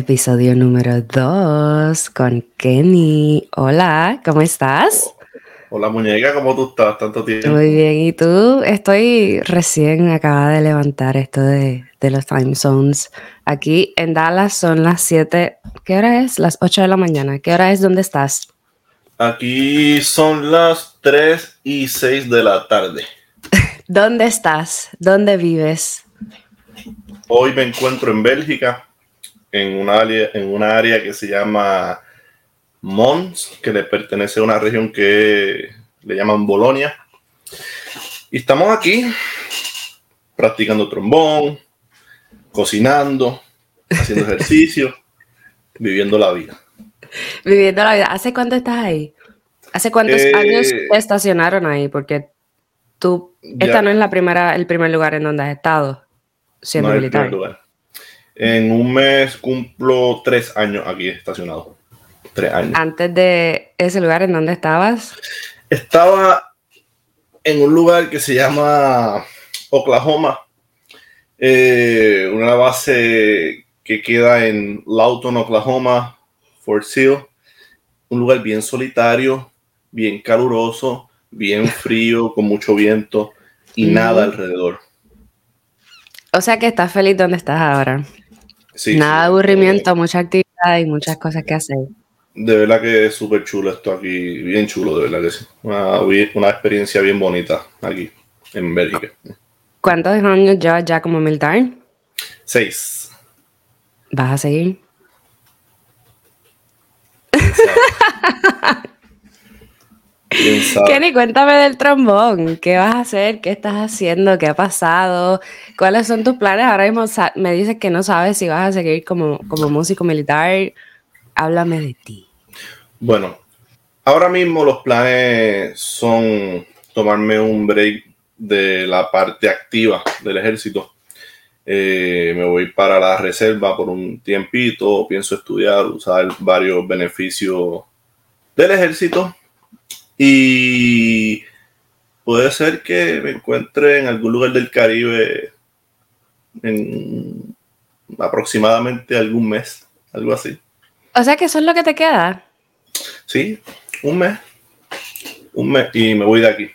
episodio número 2 con Kenny. Hola, ¿cómo estás? Hola muñeca, ¿cómo tú estás? Tanto tiempo. Muy bien, ¿y tú? Estoy recién acaba de levantar esto de, de, los time zones. Aquí en Dallas son las 7, ¿qué hora es? Las 8 de la mañana. ¿Qué hora es? ¿Dónde estás? Aquí son las 3 y 6 de la tarde. ¿Dónde estás? ¿Dónde vives? Hoy me encuentro en Bélgica, en una área, en una área que se llama Mons, que le pertenece a una región que le llaman Bolonia. Y estamos aquí practicando trombón, cocinando, haciendo ejercicio, viviendo la vida. Viviendo la vida. ¿Hace cuánto estás ahí? ¿Hace cuántos Eh, años te estacionaron ahí? Porque tú, Ya. esta no es la primera, el primer lugar en donde has estado siendo No es el militar. primer lugar. En un mes cumplo tres años aquí estacionado. Tres años. Antes de ese lugar en donde estabas, Estaba en un lugar que se llama Oklahoma, eh, una base que queda en Lawton, Oklahoma, Fort Sill, un lugar bien solitario, bien caluroso, bien frío, con mucho viento y nada alrededor. o sea que estás feliz donde estás ahora. Sí, Nada de aburrimiento, mucha actividad y muchas cosas que hacer. De verdad que es súper chulo esto aquí, bien chulo, de verdad que sí. Una, una experiencia bien bonita aquí en Bélgica. ¿Cuántos años llevas ya como militar? Seis. ¿Vas a seguir? ¿Quién sabe? ¿Quién sabe? Kenny, cuéntame del trombón. ¿Qué vas a hacer? ¿Qué estás haciendo? ¿Qué ha pasado? ¿Cuáles son tus planes? Ahora mismo me dices que no sabes si vas a seguir como, como músico militar. Háblame de ti. Bueno, ahora mismo los planes son tomarme un break de la parte activa del ejército. Eh, me voy para la reserva por un tiempito, pienso estudiar, usar varios beneficios del ejército y puede ser que me encuentre en algún lugar del Caribe en aproximadamente algún mes, algo así. O sea que eso es lo que te queda. Sí, un mes. Un mes y me voy de aquí.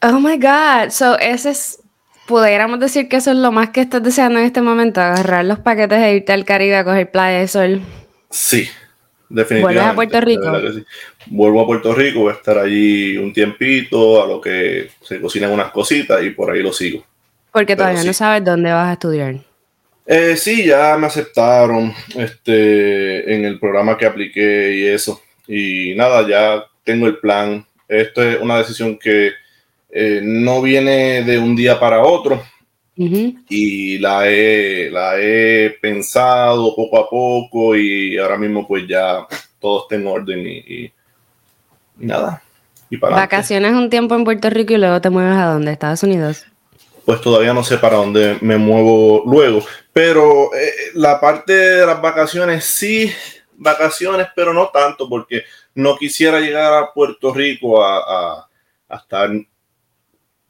Oh my God. So, ese es. Pudiéramos decir que eso es lo más que estás deseando en este momento: agarrar los paquetes e irte al Caribe a coger playa de sol. Sí, definitivamente. ¿Vuelves a Puerto Rico? sí. Vuelvo a Puerto Rico, voy a estar allí un tiempito, a lo que se cocinan unas cositas y por ahí lo sigo. Porque Pero todavía no sí. sabes dónde vas a estudiar. Eh, sí, ya me aceptaron este, en el programa que apliqué y eso. Y nada, ya tengo el plan. Esto es una decisión que eh, no viene de un día para otro. Ujú. y la he, la he pensado poco a poco y ahora mismo pues ya todo está en orden y- y nada. Y para adelante. Vacaciones un tiempo en Puerto Rico y luego te mueves a dónde? Estados Unidos. Pues todavía no sé para dónde me muevo luego, pero eh, la parte de las vacaciones sí, vacaciones, pero no tanto porque no quisiera llegar a Puerto Rico a, a- a estar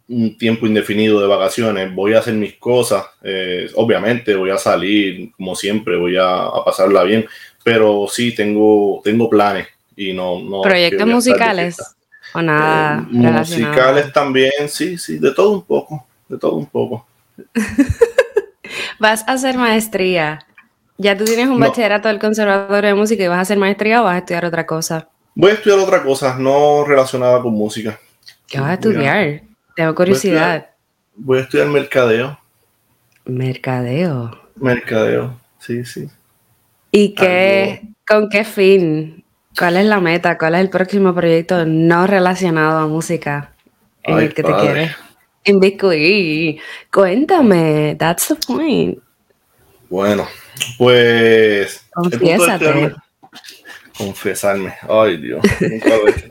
un tiempo indefinido de vacaciones. Voy a hacer mis cosas, eh, obviamente voy a salir como siempre, voy a, a pasarla bien, pero sí tengo, tengo planes y no... no es que ¿Proyectos musicales? ¿O nada Eh, musicales también, sí, sí, de todo un poco, de todo un poco. ¿Vas a hacer maestría? ¿Ya tú tienes un No. bachillerato del Conservatorio de Música y vas a hacer maestría o vas a estudiar otra cosa? Voy a estudiar otra cosa, no relacionada con música. ¿Qué vas a- estudiar? Tengo curiosidad. Voy a estudiar mercadeo. Mercadeo. Mercadeo, sí, sí. ¿Y qué, con qué fin? ¿Cuál es la meta? ¿Cuál es el próximo proyecto no relacionado a música en Ay, el que te padre. quieres inviscuir? Cuéntame, that's the point. Bueno, pues. Confiésate. Confesarme. Ay, Dios. nunca lo he hecho.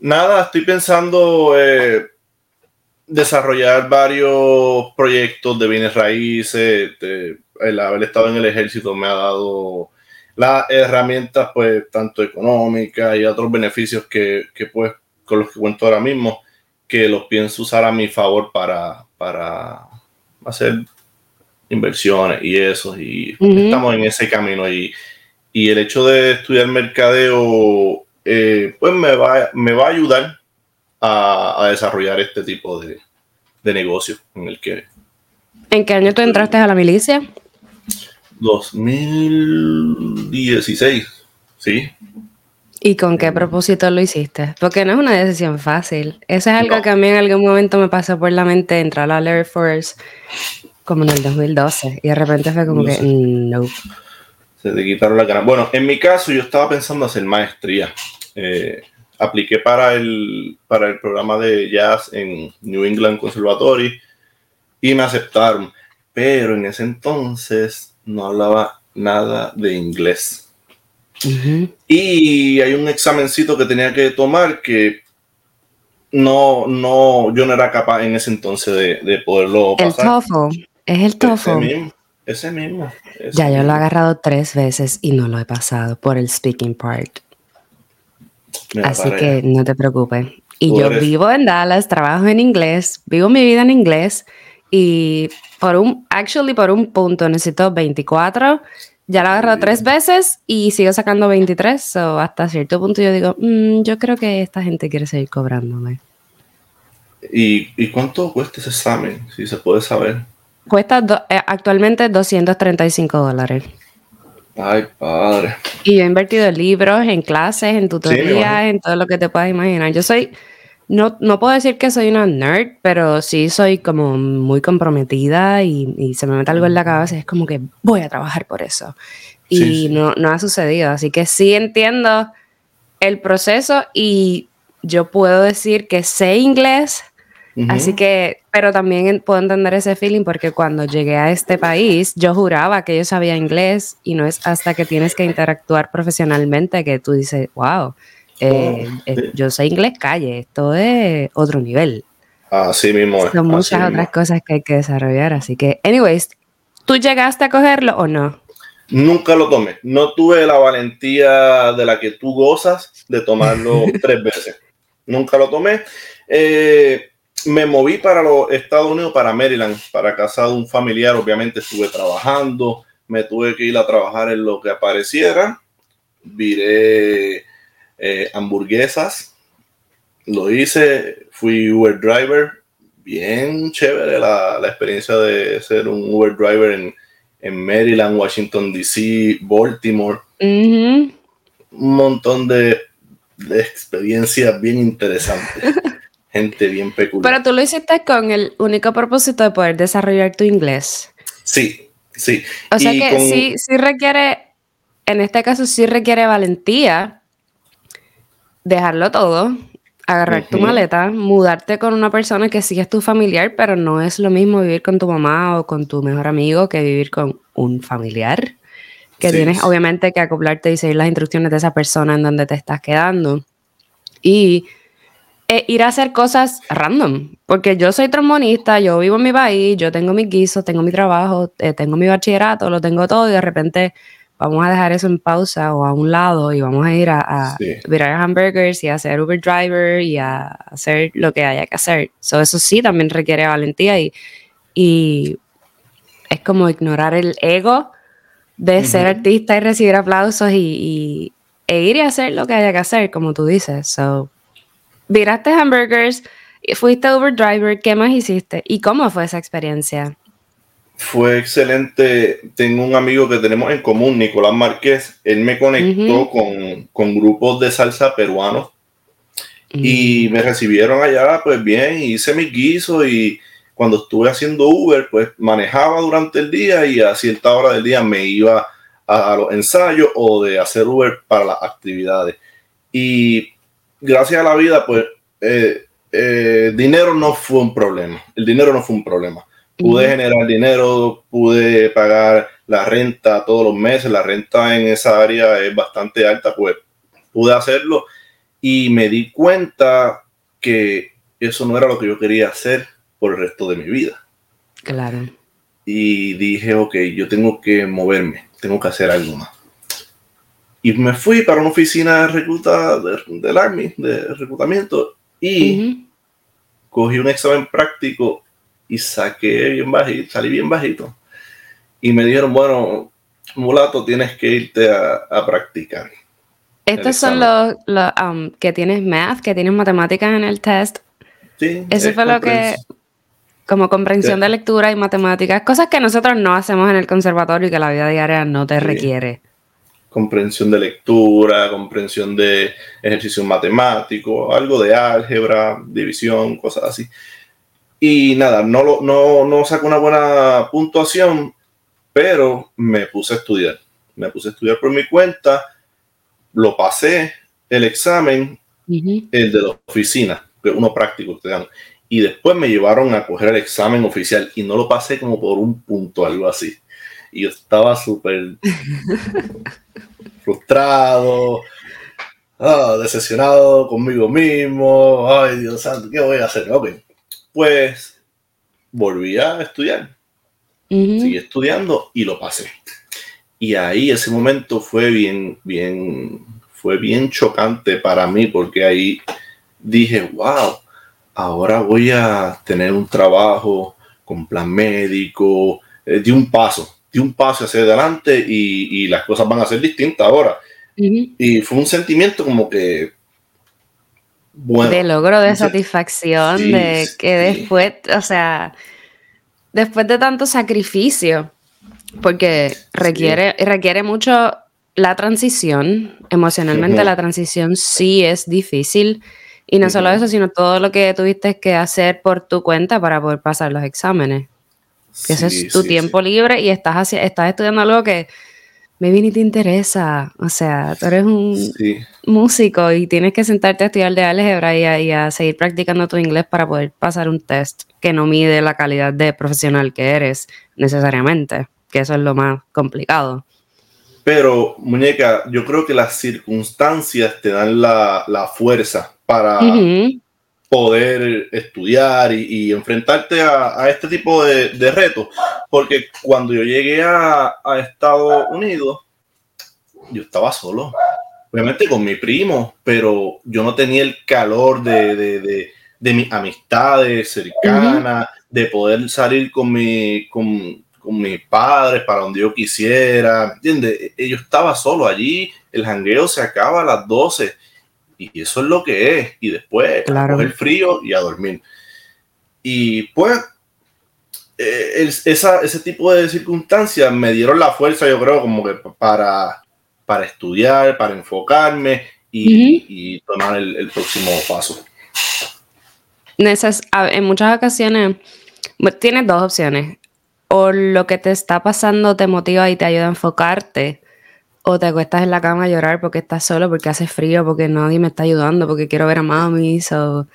Nada, estoy pensando eh, desarrollar varios proyectos de bienes raíces. de- el haber estado en el ejército me ha dado las herramientas, pues, tanto económicas y otros beneficios que, que, pues, con los que cuento ahora mismo, que los pienso usar a mi favor para, para hacer inversiones y eso, y estamos en ese camino. Y, y el hecho de estudiar mercadeo, eh, pues me va, me va a ayudar a, desarrollar este tipo de, de negocio en el que... ¿En qué año tú entraste a la milicia? 2016, sí. ¿Y con qué propósito lo hiciste? Porque no es una decisión fácil. Eso es algo que a mí en algún momento me pasó por la mente entrar a la Air Force como en el 2012 y de repente fue como que no. Se te quitaron la cara. Bueno, en mi caso yo estaba pensando hacer maestría. Eh, apliqué para el, para el programa de jazz en New England Conservatory y me aceptaron. Pero en ese entonces no hablaba nada de inglés. Y hay un examencito que tenía que tomar que no, no, yo no era capaz en ese entonces de, de poderlo pasar. El TOEFL, es el TOEFL. Ese mismo. ya yo lo he agarrado tres veces y no lo he pasado por el speaking part. Así que no te preocupes. Y yo vivo en Dallas, trabajo en inglés, vivo mi vida en inglés y por un, actually por un punto necesito 24. Ya lo agarro tres veces y sigo sacando 23. o hasta cierto punto yo digo, mm, yo creo que esta gente quiere seguir cobrándome. ¿Y, ¿Y, cuánto cuesta ese examen? Si se puede saber. Cuesta eh, actualmente 235 dólares. Ay, padre. Y yo he invertido en libros, en clases, en tutorías, en todo lo que te puedas imaginar. Yo soy, no, no puedo decir que soy una nerd, pero sí soy como muy comprometida y, se me mete algo en la cabeza y es como que voy a trabajar por eso. Y No, no ha sucedido. Así que sí entiendo el proceso y yo puedo decir que sé inglés, Así que, pero también puedo entender ese feeling porque cuando llegué a este país, yo juraba que yo sabía inglés y no es hasta que tienes que interactuar profesionalmente que tú dices, wow, eh, oh, eh, yo sé inglés calle, esto es otro nivel. Así mismo. Son muchas otras cosas que hay que desarrollar. Así que, anyways, ¿tú llegaste a cogerlo o no? Nunca lo tomé. No tuve la valentía de la que tú gozas de tomarlo tres veces. Nunca lo tomé. Eh, me moví para los Estados Unidos, para Maryland, para casa de un familiar. Obviamente estuve trabajando, me tuve que ir a trabajar en lo que apareciera. Viré eh, hamburguesas, lo hice, fui Uber driver. Bien chévere la, experiencia de ser un Uber driver en, Maryland, Washington, D.C., Baltimore. Un montón de, de experiencias bien interesantes. gente bien peculiar. Pero tú lo hiciste con el único propósito de poder desarrollar tu inglés. Sí, sí. O sea que sí, sí requiere, en este caso sí requiere valentía dejarlo todo, agarrar tu maleta, mudarte con una persona que sí es tu familiar, pero no es lo mismo vivir con tu mamá o con tu mejor amigo que vivir con un familiar. Que tienes obviamente que acoplarte y seguir las instrucciones de esa persona en donde te estás quedando. Y eh, ir a hacer cosas random, porque yo soy trombonista, yo vivo en mi país, yo tengo mis guisos, tengo mi trabajo, eh, tengo mi bachillerato, lo tengo todo y de repente vamos a dejar eso en pausa o a un lado y vamos a ir a, a virar hamburgers y a hacer Uber driver y a hacer lo que haya que hacer. eso sí también requiere valentía y, y es como ignorar el ego de ser artista y recibir aplausos y, y, e ir y hacer lo que haya que hacer, como tú dices. So, viraste hamburgers, fuiste Uber driver, ¿qué más hiciste? ¿Y cómo fue esa experiencia? Fue excelente. Tengo un amigo que tenemos en común, Nicolás Márquez. Él me conectó con, grupos de salsa peruanos y mm. me recibieron allá, pues bien, hice mi guiso y cuando estuve haciendo Uber, pues manejaba durante el día y a cierta hora del día me iba a, a los ensayos o de hacer Uber para las actividades. Y gracias a la vida, pues, eh, eh, dinero no fue un problema. El dinero no fue un problema. Pude generar dinero, pude pagar la renta todos los meses. La renta en esa área es bastante alta, pues pude hacerlo y me di cuenta que eso no era lo que yo quería hacer por el resto de mi vida. Claro. Y dije, ok, yo tengo que moverme, tengo que hacer algo más. Y me fui para una oficina de recluta del Army, de reclutamiento, y cogí un examen práctico y saqué bien bajito, salí bien bajito. y me dijeron, bueno, mulato, tienes que irte a, practicar. Estos son los, um, que tienes math, que tienes matemáticas en el test. Sí. Eso fue lo que, como comprensión de lectura y matemáticas, cosas que nosotros no hacemos en el conservatorio y que la vida diaria no te requiere. Comprensión de lectura, comprensión de ejercicio matemático, algo de álgebra, división, cosas así. Y nada, no, no, no saco una buena puntuación, pero me puse a estudiar. Me puse a estudiar por mi cuenta, lo pasé, el examen, el de la oficina, uno práctico que dan y después me llevaron a coger el examen oficial y no lo pasé como por un punto, algo así. Y yo estaba súper frustrado, ah, decepcionado conmigo mismo. Ay, Dios santo, ¿qué voy a hacer? Ok, pues volví a estudiar. Seguí estudiando y lo pasé. Y ahí ese momento fue bien, bien, fue bien chocante para mí porque ahí dije, wow, ahora voy a tener un trabajo con plan médico, eh, de un paso, de un paso hacia adelante y, las cosas van a ser distintas ahora. Y fue un sentimiento como que... Bueno, de logro, de satisfacción, de que después, o sea, después de tanto sacrificio, porque requiere, requiere mucho la transición, emocionalmente la transición sí es difícil y no solo eso, sino todo lo que tuviste que hacer por tu cuenta para poder pasar los exámenes. ese es tu tiempo libre y estás, estás estudiando algo que maybe ni te interesa. O sea, tú eres un músico y tienes que sentarte a estudiar de álgebra y a, seguir practicando tu inglés para poder pasar un test que no mide la calidad de profesional que eres necesariamente, que eso es lo más complicado. Pero, muñeca, yo creo que las circunstancias te dan la, la fuerza para poder estudiar y, enfrentarte a, este tipo de, retos. Porque cuando yo llegué a, Estados Unidos, yo estaba solo. Obviamente con mi primo, pero yo no tenía el calor de, de, de, mis amistades cercanas, de poder salir con, mi, con, con mis padres para donde yo quisiera. ¿Entiendes? Yo estaba solo allí, el jangueo se acaba a las 12 y eso es lo que es. Y después claro. el frío y a dormir. Y pues eh, esa, ese tipo de circunstancias me dieron la fuerza, yo creo, como que para, para estudiar, para enfocarme y, tomar el, próximo paso. en muchas ocasiones tienes dos opciones. O lo que te está pasando te motiva y te ayuda a enfocarte, o te acuestas en la cama a llorar porque estás solo, porque hace frío, porque nadie me está ayudando, porque quiero ver a mami. So,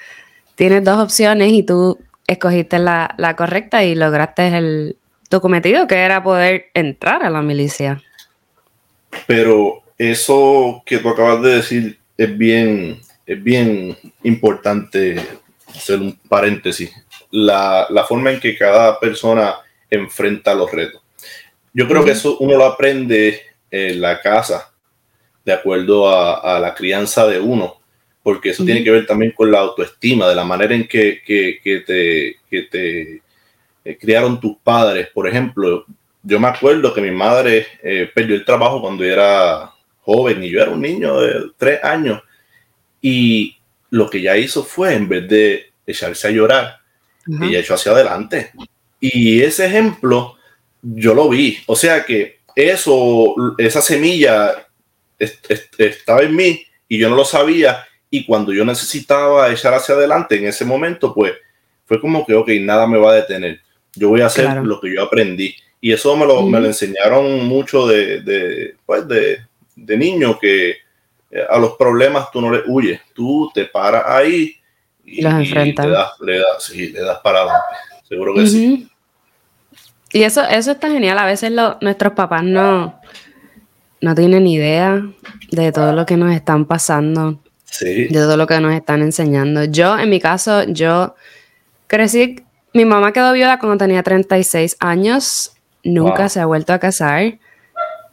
tienes dos opciones y tú escogiste la, correcta y lograste el, tu cometido, que era poder entrar a la milicia. Pero eso que tú acabas de decir es bien, es bien importante hacer un paréntesis. La, forma en que cada persona enfrenta los retos. Yo creo que eso uno lo aprende en la casa de acuerdo a, la crianza de uno, porque eso tiene que ver también con la autoestima, de la manera en que, te, te eh, criaron tus padres. Por ejemplo, yo me acuerdo que mi madre eh, perdió el trabajo cuando era joven y yo era un niño de tres años y lo que ella hizo fue, en vez de echarse a llorar, ella echó hacia adelante. Y ese ejemplo yo lo vi. O sea que eso, esa semilla estaba en mí y yo no lo sabía. Y cuando yo necesitaba echar hacia adelante en ese momento, pues fue como que, ok, nada me va a detener. Yo voy a hacer lo que yo aprendí. Y eso me lo, me lo enseñaron mucho de, de, pues de, de niño, que eh, a los problemas tú no le huyes, tú te paras ahí y, los enfrentas. Le das, le, das, le das para adelante. Seguro que sí. Y eso, eso está genial. A veces nuestros papás no, no tienen idea de todo lo que nos están pasando. De todo lo que nos están enseñando. Yo, en mi caso, yo crecí. Mi mamá quedó viuda cuando tenía 36 años. Nunca se ha vuelto a casar.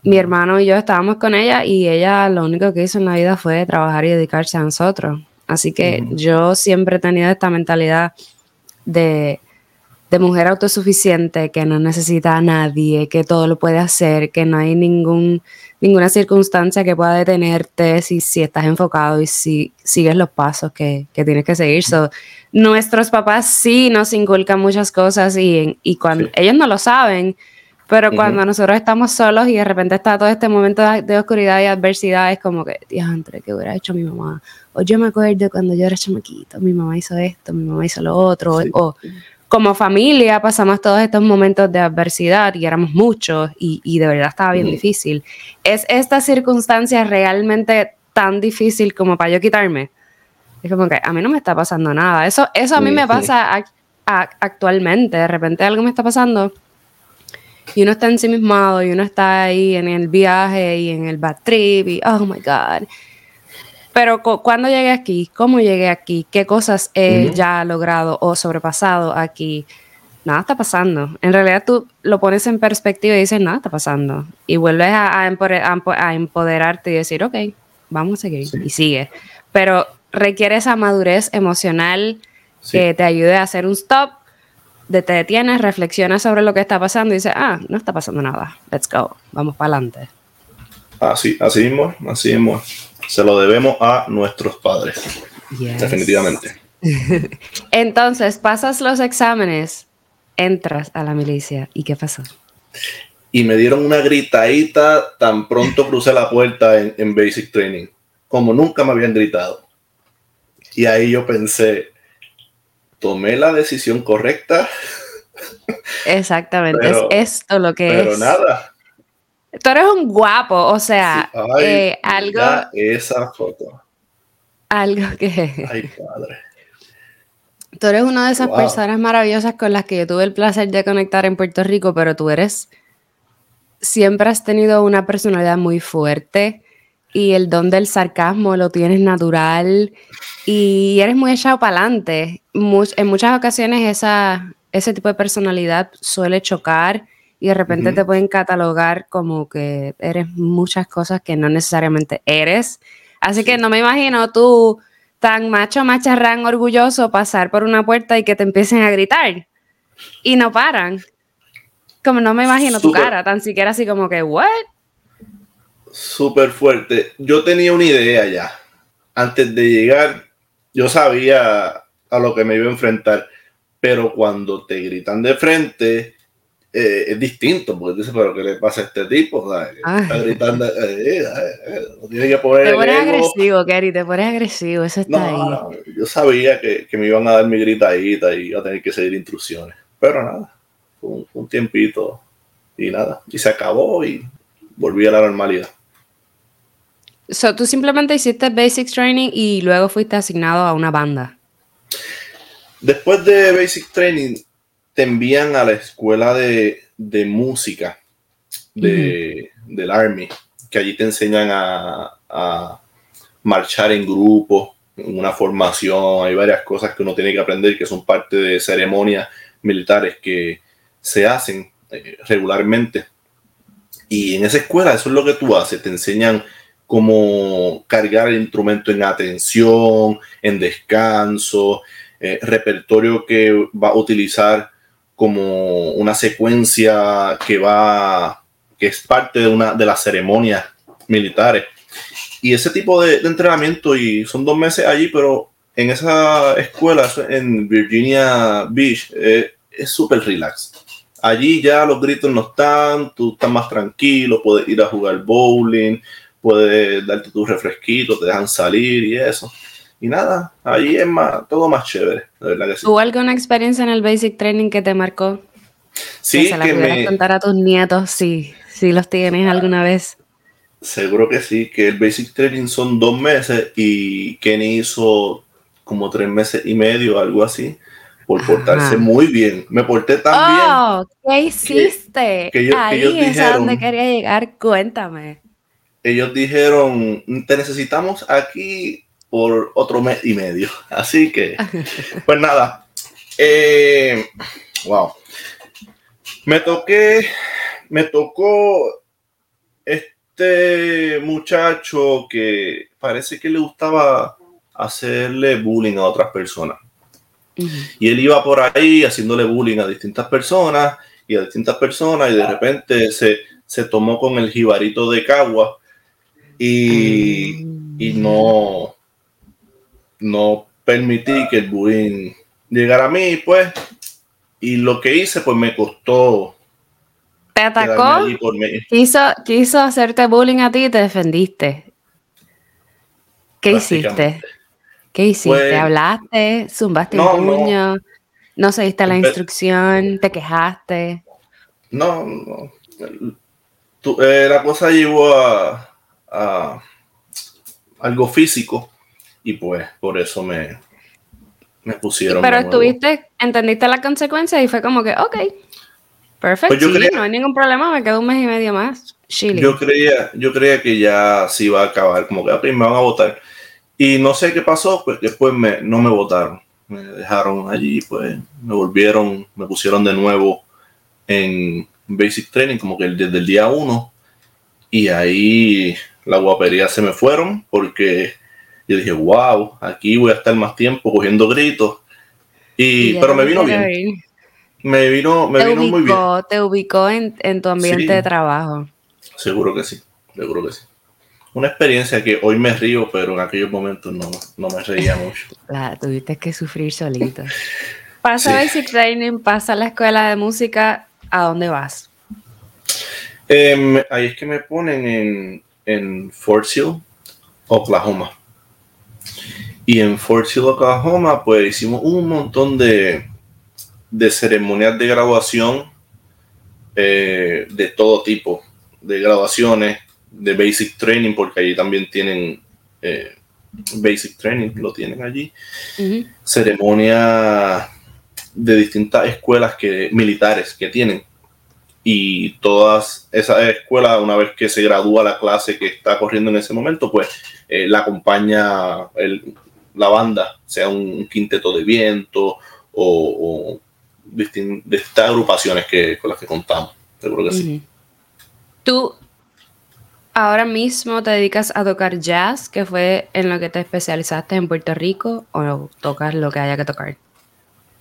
Mi hermano y yo estábamos con ella y ella lo único que hizo en la vida fue trabajar y dedicarse a nosotros. Así que yo siempre he tenido esta mentalidad de de mujer autosuficiente, que no necesita a nadie, que todo lo puede hacer, que no hay ningún, ninguna circunstancia que pueda detenerte si, si estás enfocado y si sigues los pasos que, que tienes que seguir. So, nuestros papás sí nos inculcan muchas cosas y, y cuando ellos no lo saben, pero cuando nosotros estamos solos y de repente está todo este momento de, oscuridad y adversidad, es como que, Dios, entre ¿qué hubiera hecho mi mamá? O yo me acuerdo cuando yo era chamaquito, mi mamá hizo esto, mi mamá hizo lo otro, o como familia pasamos todos estos momentos de adversidad y éramos muchos y, de verdad estaba bien difícil. ¿Es esta circunstancia realmente tan difícil como para yo quitarme? Es como que a mí no me está pasando nada. Eso, eso a mí me pasa actualmente. De repente algo me está pasando y uno está ensimismado y uno está ahí en el viaje y en el bad trip y oh my God. Pero cuando llegué aquí, cómo llegué aquí, qué cosas he ya logrado o sobrepasado aquí, nada está pasando. En realidad tú lo pones en perspectiva y dices, nada está pasando. Y vuelves a, empoderarte y decir, ok, vamos a seguir. Y sigue. Pero requiere esa madurez emocional que te ayude a hacer un stop, de te detienes, reflexionas sobre lo que está pasando y dices, ah, no está pasando nada, let's go, vamos para adelante. Así, así mismo, así mismo. Se lo debemos a nuestros padres. Definitivamente. Entonces, pasas los exámenes, entras a la milicia. ¿Y qué pasó? Y me dieron una gritadita tan pronto crucé la puerta en, en Basic Training, como nunca me habían gritado. Y ahí yo pensé, tomé la decisión correcta. Exactamente, es esto lo que es. Pero nada, Tú eres un guapo, o sea, eh, algo. Esa foto. Algo que. Ay, padre. Tú eres una de esas personas maravillosas con las que yo tuve el placer de conectar en Puerto Rico, pero tú eres. Siempre has tenido una personalidad muy fuerte y el don del sarcasmo lo tienes natural y eres muy echado para adelante. en muchas ocasiones esa, ese tipo de personalidad suele chocar y de repente te pueden catalogar como que eres muchas cosas que no necesariamente eres. Así que no me imagino tú tan macho, macharrán, orgulloso pasar por una puerta y que te empiecen a gritar y no paran. Como no me imagino tu cara, tan siquiera así como que, ¿what? Súper fuerte. Yo tenía una idea ya. Antes de llegar, yo sabía a lo que me iba a enfrentar. Pero cuando te gritan de frente, eh, es distinto, porque dice, pero ¿qué le pasa a este tipo? Está gritando, eh, eh, tiene que poner Te pones agresivo, Kerry, te pones agresivo, eso está ahí. yo sabía que, que, me iban a dar mi gritadita y iba a tener que seguir instrucciones, pero nada, fue un, tiempito y nada, y se acabó y volví a la normalidad. So, tú simplemente hiciste Basic Training y luego fuiste asignado a una banda. Después de Basic Training, te envían a la escuela de, música de, del Army, que allí te enseñan a, marchar en grupo, en una formación, hay varias cosas que uno tiene que aprender que son parte de ceremonias militares que se hacen eh, regularmente. Y en esa escuela eso es lo que tú haces, te enseñan cómo cargar el instrumento en atención, en descanso, eh, repertorio que va a utilizar como una secuencia que va, que es parte de una de las ceremonias militares. Y ese tipo de, entrenamiento, y son dos meses allí, pero en esa escuela, en Virginia Beach, eh, es súper relax. Allí ya los gritos no están, tú estás más tranquilo, puedes ir a jugar bowling, puedes darte tu refresquito, te dejan salir y eso. Y nada, ahí es más, todo más chévere, de verdad que sí. ¿Hubo alguna experiencia en el Basic Training que te marcó? Sí, que, se la me... contar a tus nietos, sí, si los tienes alguna vez. Seguro que sí, que el Basic Training son dos meses y Kenny hizo como tres meses y medio, algo así, por portarse muy bien. Me porté tan oh, bien. ¿Qué hiciste? Que, Ahí es a donde quería llegar, cuéntame. Ellos dijeron, te necesitamos aquí por otro mes y medio. Así que, pues nada. Eh, wow. Me toqué, me tocó este muchacho que parece que le gustaba hacerle bullying a otras personas. Y él iba por ahí haciéndole bullying a distintas personas y a distintas personas y de repente se, se tomó con el jibarito de Cagua y, y no, no permití que el bullying llegara a mí, pues, y lo que hice, pues me costó. ¿Te atacó? Quiso, quiso hacerte bullying a ti y te defendiste. ¿Qué hiciste? ¿Qué hiciste? Pues, ¿Hablaste? ¿Zumbaste un puño? No. seguiste la instrucción? ¿Te quejaste? No, no. Eh, la cosa llevó a, a, algo físico y pues por eso me, me pusieron. Pero estuviste, entendiste la consecuencia y fue como que, ok, perfecto, pues no hay ningún problema, me quedo un mes y medio más. Yo creía, yo creía que ya se iba a acabar, como que ah, me van a votar. Y no sé qué pasó, pues después me, no me votaron. Me dejaron allí, pues me volvieron, me pusieron de nuevo en Basic Training, como que desde el día uno. Y ahí la guapería se me fueron porque yo dije, wow, aquí voy a estar más tiempo cogiendo gritos. Y, pero me vino bien. Me vino, me vino muy bien. Te ubicó en, tu ambiente de trabajo. Seguro que sí, seguro que sí. Una experiencia que hoy me río, pero en aquellos momentos no, me reía mucho. La, tuviste que sufrir solito. Pasa Basic Training, pasa la escuela de música, ¿a dónde vas? Em, ahí es que me ponen en, en Fort Sill, Oklahoma. Y en Fort Sill, Oklahoma, pues hicimos un montón de, de ceremonias de graduación eh, de todo tipo, de graduaciones, de basic training, porque allí también tienen eh, basic training, lo tienen allí. Ceremonia de distintas escuelas que, militares que tienen. Y todas esas escuelas, una vez que se gradúa la clase que está corriendo en ese momento, pues eh, la acompaña el, la banda, sea un quinteto de viento o, distintas agrupaciones que, con las que contamos. Seguro que sí. Tú ahora mismo te dedicas a tocar jazz, que fue en lo que te especializaste en Puerto Rico, o tocas lo que haya que tocar.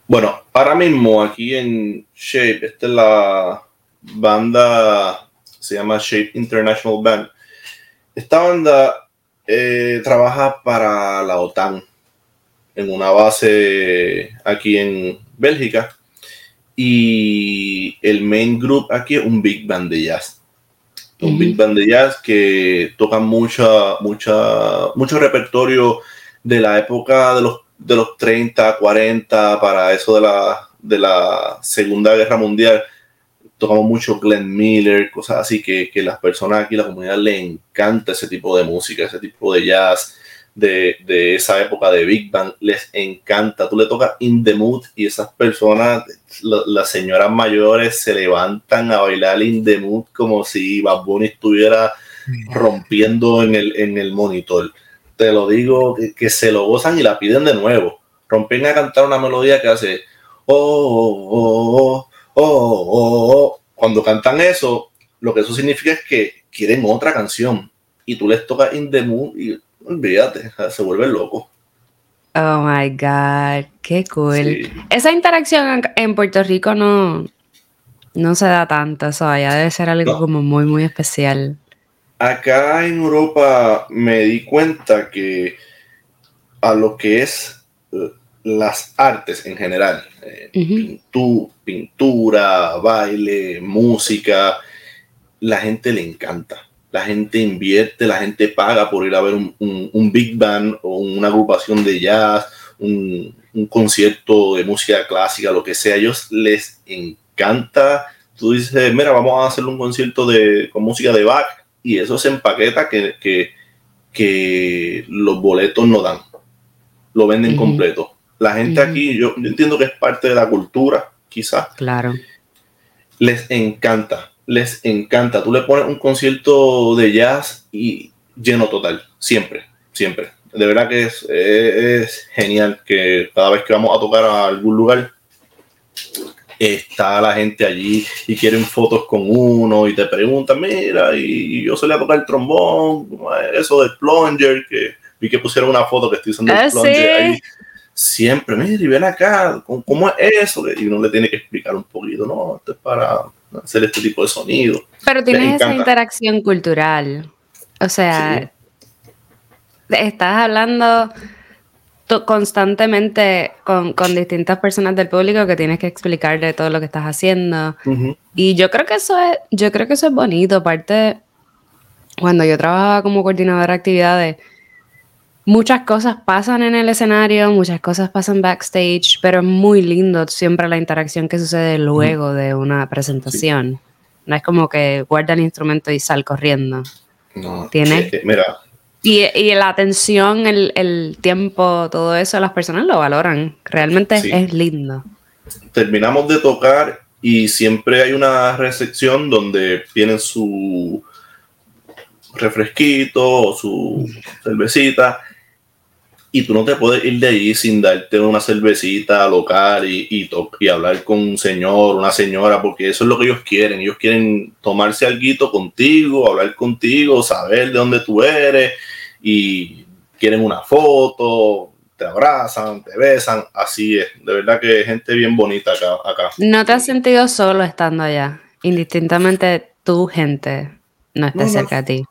Bueno, ahora mismo aquí en Shape, esta es la banda, se llama Shape International Band. Esta banda eh, trabaja para la OTAN en una base aquí en Bélgica y el main group aquí es un big band de jazz. Un big band de jazz que toca mucha, mucha, mucho repertorio de la época de los, de los 30, 40, para eso de la, de la Segunda Guerra Mundial tocamos mucho Glenn Miller, cosas así que, que las personas aquí, la comunidad le encanta ese tipo de música, ese tipo de jazz, de, de, esa época de Big Bang, les encanta. Tú le tocas In the Mood y esas personas, las señoras mayores, se levantan a bailar In the Mood como si Bad Bunny estuviera rompiendo en el, en el monitor. Te lo digo, que, se lo gozan y la piden de nuevo. Rompen a cantar una melodía que hace oh, oh, oh, oh Oh, oh, oh, cuando cantan eso, lo que eso significa es que quieren otra canción y tú les tocas In the Mood y olvídate, se vuelven locos. Oh my God, qué cool. Esa interacción en Puerto Rico no, no se da tanto, eso allá debe ser algo como muy, muy especial. Acá en Europa me di cuenta que a lo que es eh, las artes en general, eh, pintura, baile, música, la gente le encanta. La gente invierte, la gente paga por ir a ver un, big band o una agrupación de jazz, un, concierto de música clásica, lo que sea. A ellos les encanta. Tú dices, mira, vamos a hacer un concierto de, con música de Bach y eso se empaqueta que, que, los boletos no dan. Lo venden completo la gente aquí, yo, entiendo que es parte de la cultura, quizás. Claro. Les encanta, les encanta. Tú le pones un concierto de jazz y lleno total, siempre, siempre. De verdad que es, es, genial que cada vez que vamos a tocar a algún lugar, está la gente allí y quieren fotos con uno y te preguntan, mira, y yo solía tocar el trombón, eso de plunger, que vi que pusieron una foto que estoy usando el ah, plunger ahí siempre, mira, y ven acá, ¿cómo es eso? Y uno le tiene que explicar un poquito, no, esto es para hacer este tipo de sonido. Pero tienes esa interacción cultural. O sea, estás hablando constantemente con, distintas personas del público que tienes que explicarle todo lo que estás haciendo. Y yo creo que eso es, yo creo que eso es bonito. Aparte, cuando yo trabajaba como coordinadora de actividades, muchas cosas pasan en el escenario, muchas cosas pasan backstage, pero es muy lindo siempre la interacción que sucede luego de una presentación. No es como que guarda el instrumento y sal corriendo. No, tiene. mira. Y, la atención, el, tiempo, todo eso, las personas lo valoran. Realmente es lindo. Terminamos de tocar y siempre hay una recepción donde tienen su refresquito o su cervecita y tú no te puedes ir de ahí sin darte una cervecita local y, y, y, hablar con un señor, una señora, porque eso es lo que ellos quieren. Ellos quieren tomarse algo contigo, hablar contigo, saber de dónde tú eres y quieren una foto, te abrazan, te besan. Así es, de verdad que gente bien bonita acá. acá. ¿No te has sentido solo estando allá? Indistintamente tu gente no esté cerca de ti.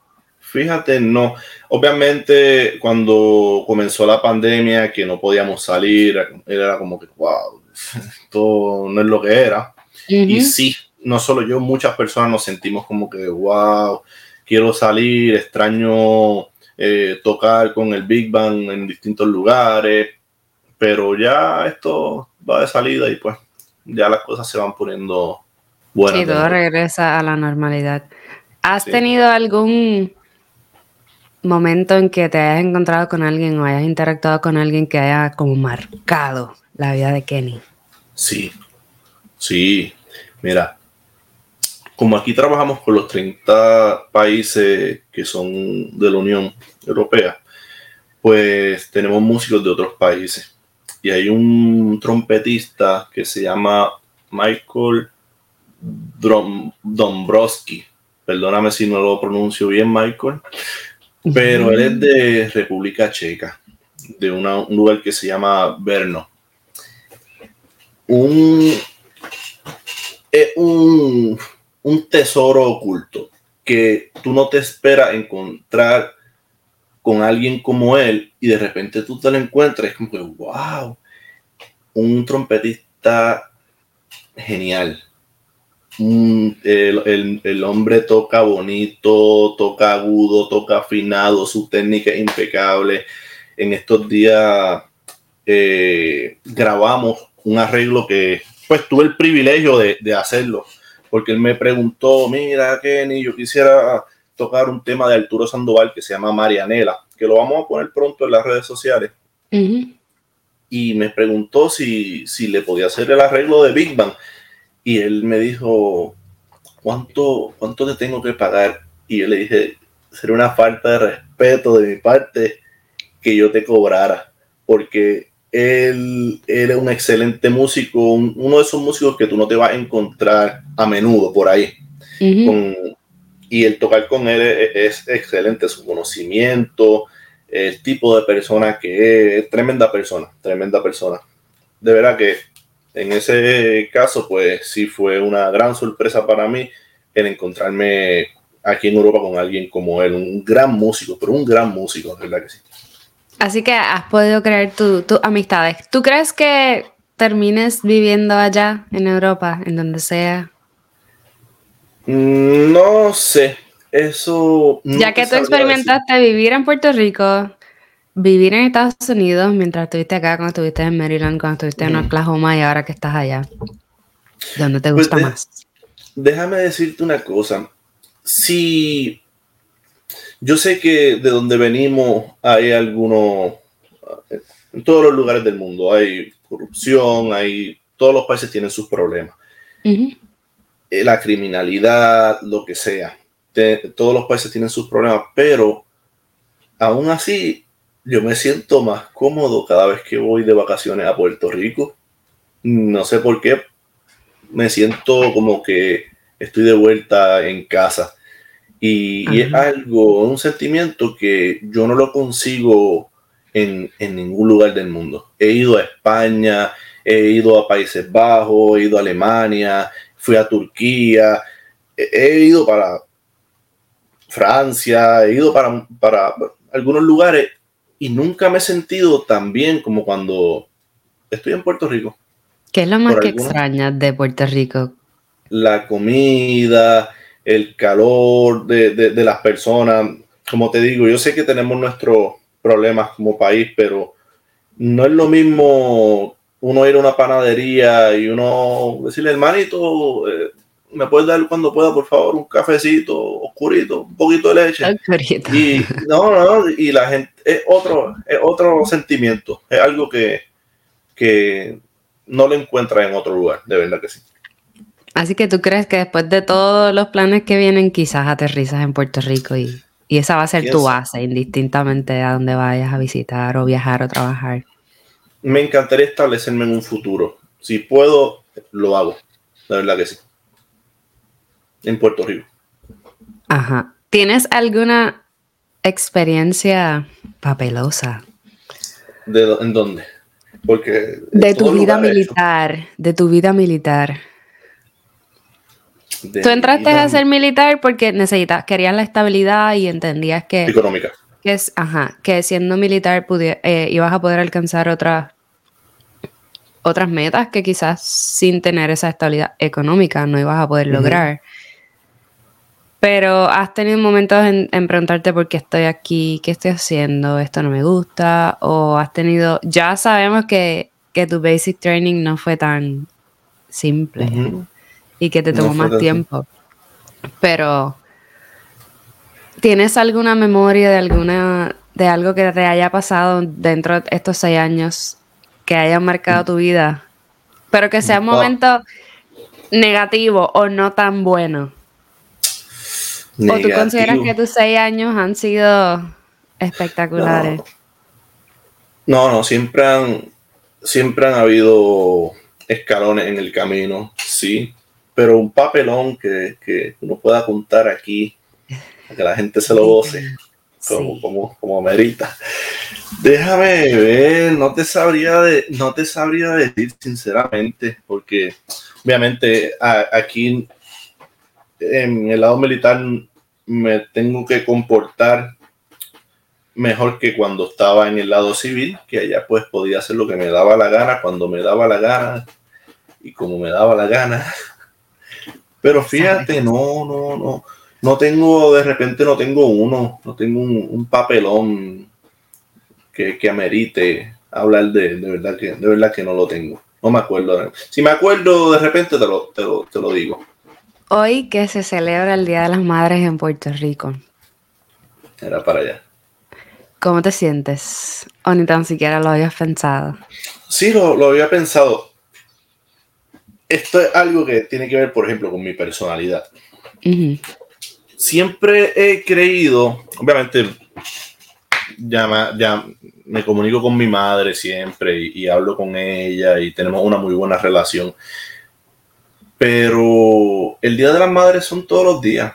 Fíjate, no. Obviamente, cuando comenzó la pandemia, que no podíamos salir, era como que, wow, esto no es lo que era. Y sí, no solo yo, muchas personas nos sentimos como que, wow, quiero salir, extraño eh, tocar con el Big Bang en distintos lugares, pero ya esto va de salida y pues ya las cosas se van poniendo buenas. Y todo regresa a la normalidad. ¿Has tenido algún momento en que te hayas encontrado con alguien o hayas interactuado con alguien que haya como marcado la vida de Kenny? Sí, sí. Mira, como aquí trabajamos con los 30 países que son de la Unión Europea, pues tenemos músicos de otros países. Y hay un trompetista que se llama Michael Dombrowski. Perdóname si no lo pronuncio bien, Michael pero él es de República Checa, de un lugar que se llama Brno. Un, un, un tesoro oculto que tú no te esperas encontrar con alguien como él y de repente tú te lo encuentras, es como que, wow, un trompetista genial, el, hombre toca bonito, toca agudo, toca afinado, su técnica es impecable. En estos días eh, grabamos un arreglo que pues tuve el privilegio de, hacerlo, porque él me preguntó, mira Kenny, yo quisiera tocar un tema de Arturo Sandoval que se llama Marianela, que lo vamos a poner pronto en las redes sociales. Y me preguntó si, si le podía hacer el arreglo de Big Bang y él me dijo, ¿cuánto, cuánto te tengo que pagar? Y yo le dije, sería una falta de respeto de mi parte que yo te cobrara, porque él era un excelente músico, uno de esos músicos que tú no te vas a encontrar a menudo por ahí. y el tocar con él es, excelente, su conocimiento, el tipo de persona que es, tremenda persona, tremenda persona. De verdad que en ese caso, pues sí fue una gran sorpresa para mí el encontrarme aquí en Europa con alguien como él, un gran músico, pero un gran músico, ¿verdad que sí? Así que has podido crear tus amistades. ¿Tú crees que termines viviendo allá en Europa, en donde sea? Mm, no sé, eso... Ya que tú experimentaste vivir en Puerto Rico, vivir en Estados Unidos mientras estuviste acá, cuando estuviste en Maryland, cuando estuviste en Oklahoma y ahora que estás allá? ¿Dónde te pues gusta más? Déjame decirte una cosa. Si yo sé que de donde venimos hay algunos, en todos los lugares del mundo hay corrupción, hay, todos los países tienen sus problemas. Eh, la criminalidad, lo que sea. todos los países tienen sus problemas, pero aún así yo me siento más cómodo cada vez que voy de vacaciones a Puerto Rico. No sé por qué. Me siento como que estoy de vuelta en casa. Y, es algo, un sentimiento que yo no lo consigo en, en, ningún lugar del mundo. He ido a España, he ido a Países Bajos, he ido a Alemania, fui a Turquía, he, ido para Francia, he ido para, para algunos lugares y nunca me he sentido tan bien como cuando estoy en Puerto Rico. ¿Qué es lo más que extrañas de Puerto Rico? La comida, el calor de, de, las personas. Como te digo, yo sé que tenemos nuestros problemas como país, pero no es lo mismo uno ir a una panadería y uno decirle, hermanito, eh, me puedes dar cuando pueda, por favor, un cafecito oscurito, un poquito de leche. Y no, no, y la gente es otro, es otro sentimiento, es algo que, que no lo encuentra en otro lugar, de verdad que sí. Así que tú crees que después de todos los planes que vienen, quizás aterrizas en Puerto Rico y, y esa va a ser tu base, indistintamente a donde vayas a visitar o viajar o trabajar. Me encantaría establecerme en un futuro. Si puedo, lo hago. De verdad que sí. En Puerto Rico. Ajá. ¿Tienes alguna experiencia papelosa? ¿De, ¿En dónde? Porque de tu vida militar, de tu vida militar. Tú entraste a ser militar porque necesitas, querías la estabilidad y entendías que... Económica. Que, es, ajá, que siendo militar eh, ibas a poder alcanzar otras otras metas que quizás sin tener esa estabilidad económica no ibas a poder lograr. Pero has tenido momentos en, preguntarte por qué estoy aquí, qué estoy haciendo, esto no me gusta, o has tenido, ya sabemos que, tu basic training no fue tan simple y que te tomó más tiempo. Pero, ¿tienes alguna memoria de alguna de algo que te haya pasado dentro de estos seis años que haya marcado tu vida? Pero que sea un momento negativo o no tan bueno. ¿O tú consideras que tus seis años han sido espectaculares? No, no, siempre han, siempre han habido escalones en el camino, sí, pero un papelón que, que uno pueda contar aquí, que la gente se lo goce, como, como, como merita. Déjame ver, no te sabría de, no te sabría decir sinceramente, porque obviamente aquí en el lado militar me tengo que comportar mejor que cuando estaba en el lado civil, que allá pues podía hacer lo que me daba la gana, cuando me daba la gana y como me daba la gana. Pero fíjate, no, no, no, no tengo, de repente no tengo uno, no tengo un, papelón que, que, amerite hablar de, de verdad que, de verdad que no lo tengo. No me acuerdo. Si me acuerdo, de repente te lo, te lo, te lo digo. Hoy que se celebra el Día de las Madres en Puerto Rico. Era para allá. ¿Cómo te sientes? O ni tan siquiera lo habías pensado. Sí, lo, había pensado. Esto es algo que tiene que ver, por ejemplo, con mi personalidad. Siempre he creído, obviamente, ya, ya me comunico con mi madre siempre y hablo con ella y tenemos una muy buena relación pero el Día de las Madres son todos los días.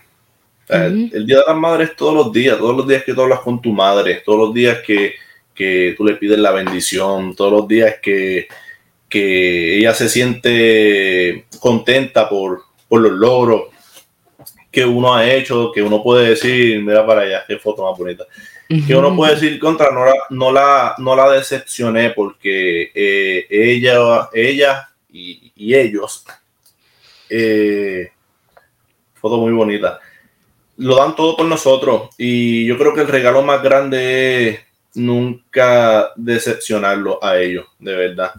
El Día de las Madres todos los días, todos los días que tú hablas con tu madre, todos los días que, que tú le pides la bendición, todos los días que, que ella se siente contenta por, por, los logros que uno ha hecho, que uno puede decir, mira para allá, qué foto más bonita, que uno puede decir contra, no la, no la, no la decepcioné porque eh, ella, ella y, y ellos eh, foto muy bonita. Lo dan todo por nosotros y yo creo que el regalo más grande es nunca decepcionarlo a ellos, de verdad.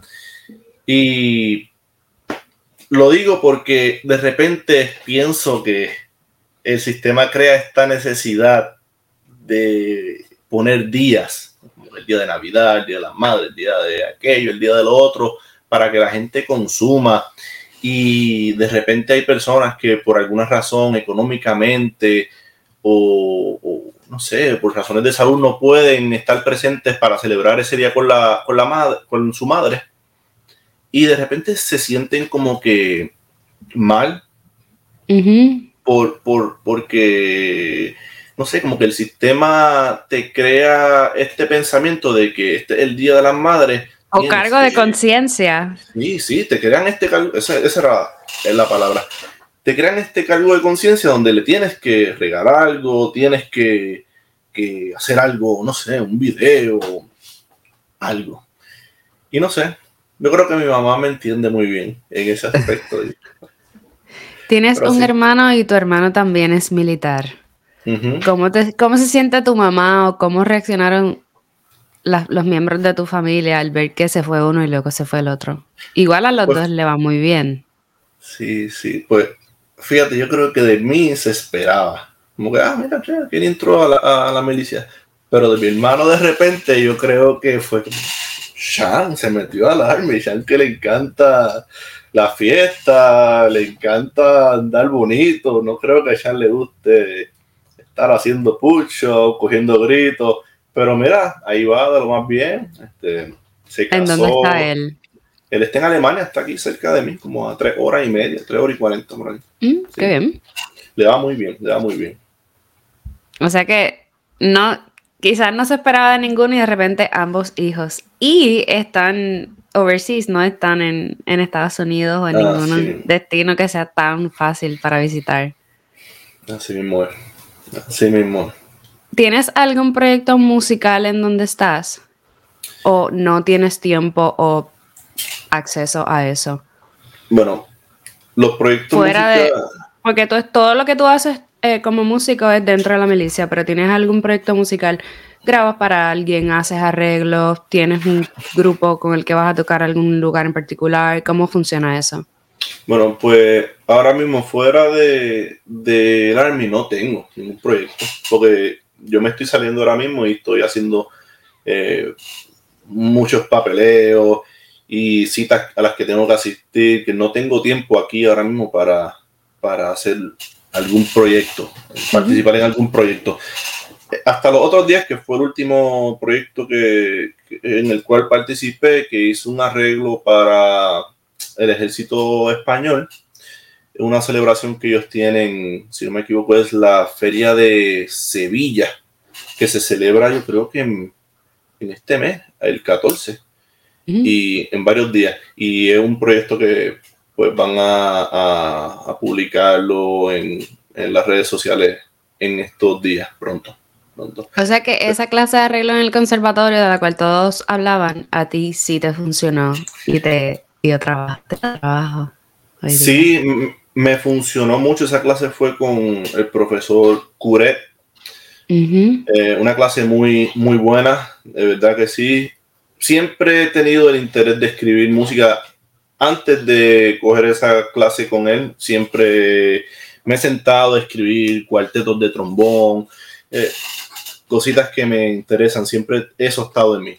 Y lo digo porque de repente pienso que el sistema crea esta necesidad de poner días, el día de Navidad, el día de las madres, el día de aquello, el día de lo otro, para que la gente consuma y de repente hay personas que por alguna razón económicamente o, no sé, por razones de salud no pueden estar presentes para celebrar ese día con, la, con, la madre, con su madre y de repente se sienten como que mal por, por, porque no sé, como que el sistema te crea este pensamiento de que este es el Día de las Madres. O cargo de conciencia. Sí, sí, te crean este cargo, esa, esa es la palabra. Te crean este cargo de conciencia donde le tienes que regalar algo, tienes que, que hacer algo, no sé, un video, algo. Y no sé, yo creo que mi mamá me entiende muy bien en ese aspecto. Tienes un hermano y tu hermano también es militar. ¿Cómo, te, ¿Cómo se siente tu mamá o cómo reaccionaron los miembros de tu familia al ver que se fue uno y luego se fue el otro? Igual a los pues dos le va muy bien. Sí, sí, pues fíjate, yo creo que de mí se esperaba. Como que, ah, mira, ¿quién entró a la, a la milicia? Pero de mi hermano de repente yo creo que fue Sean se metió al army, Sean que le encanta la fiesta, le encanta andar bonito, no creo que a Sean le guste estar haciendo pucho, cogiendo gritos, pero mira, ahí va de lo más bien. Este, se casó. ¿En dónde está él? Él está en Alemania, está aquí cerca de mí, como a tres horas y media, tres horas y cuarenta por ahí. Mm, qué bien. Le va muy bien, le va muy bien. O sea que no, quizás no se esperaba de ninguno y de repente ambos hijos. Y están overseas, no están en, Estados Unidos o en ah, ningún destino que sea tan fácil para visitar. Así mismo es. Así mismo. ¿Tienes algún proyecto musical en donde estás? ¿O no tienes tiempo o acceso a eso? Bueno, los proyectos musicales... porque todo lo que tú haces eh, como músico es dentro de la milicia, pero tienes algún proyecto musical, grabas para alguien, haces arreglos, tienes un grupo con el que vas a tocar algún lugar en particular, ¿cómo funciona eso? Bueno, pues ahora mismo fuera de, de Army no tengo ningún proyecto, porque yo me estoy saliendo ahora mismo y estoy haciendo eh, muchos papeleos y citas a las que tengo que asistir, que no tengo tiempo aquí ahora mismo para, para hacer algún proyecto, participar en algún proyecto. Hasta los otros días, que fue el último proyecto que, en el cual participé, que hizo un arreglo para el ejército español, una celebración que ellos tienen, si no me equivoco, es la Feria de Sevilla, que se celebra yo creo que en, este mes, el 14, y en varios días. Y es un proyecto que pues van a, publicarlo en, las redes sociales en estos días, pronto, pronto. O sea que esa clase de arreglo en el conservatorio de la cual todos hablaban, a ti sí te funcionó y te dio trabajo. trabajo sí, me funcionó mucho. Esa clase fue con el profesor Curet. Eh, una clase muy, muy buena, de verdad que sí. Siempre he tenido el interés de escribir música antes de coger esa clase con él, siempre me he sentado a escribir cuartetos de trombón, eh, cositas que me interesan, siempre eso ha estado en mí.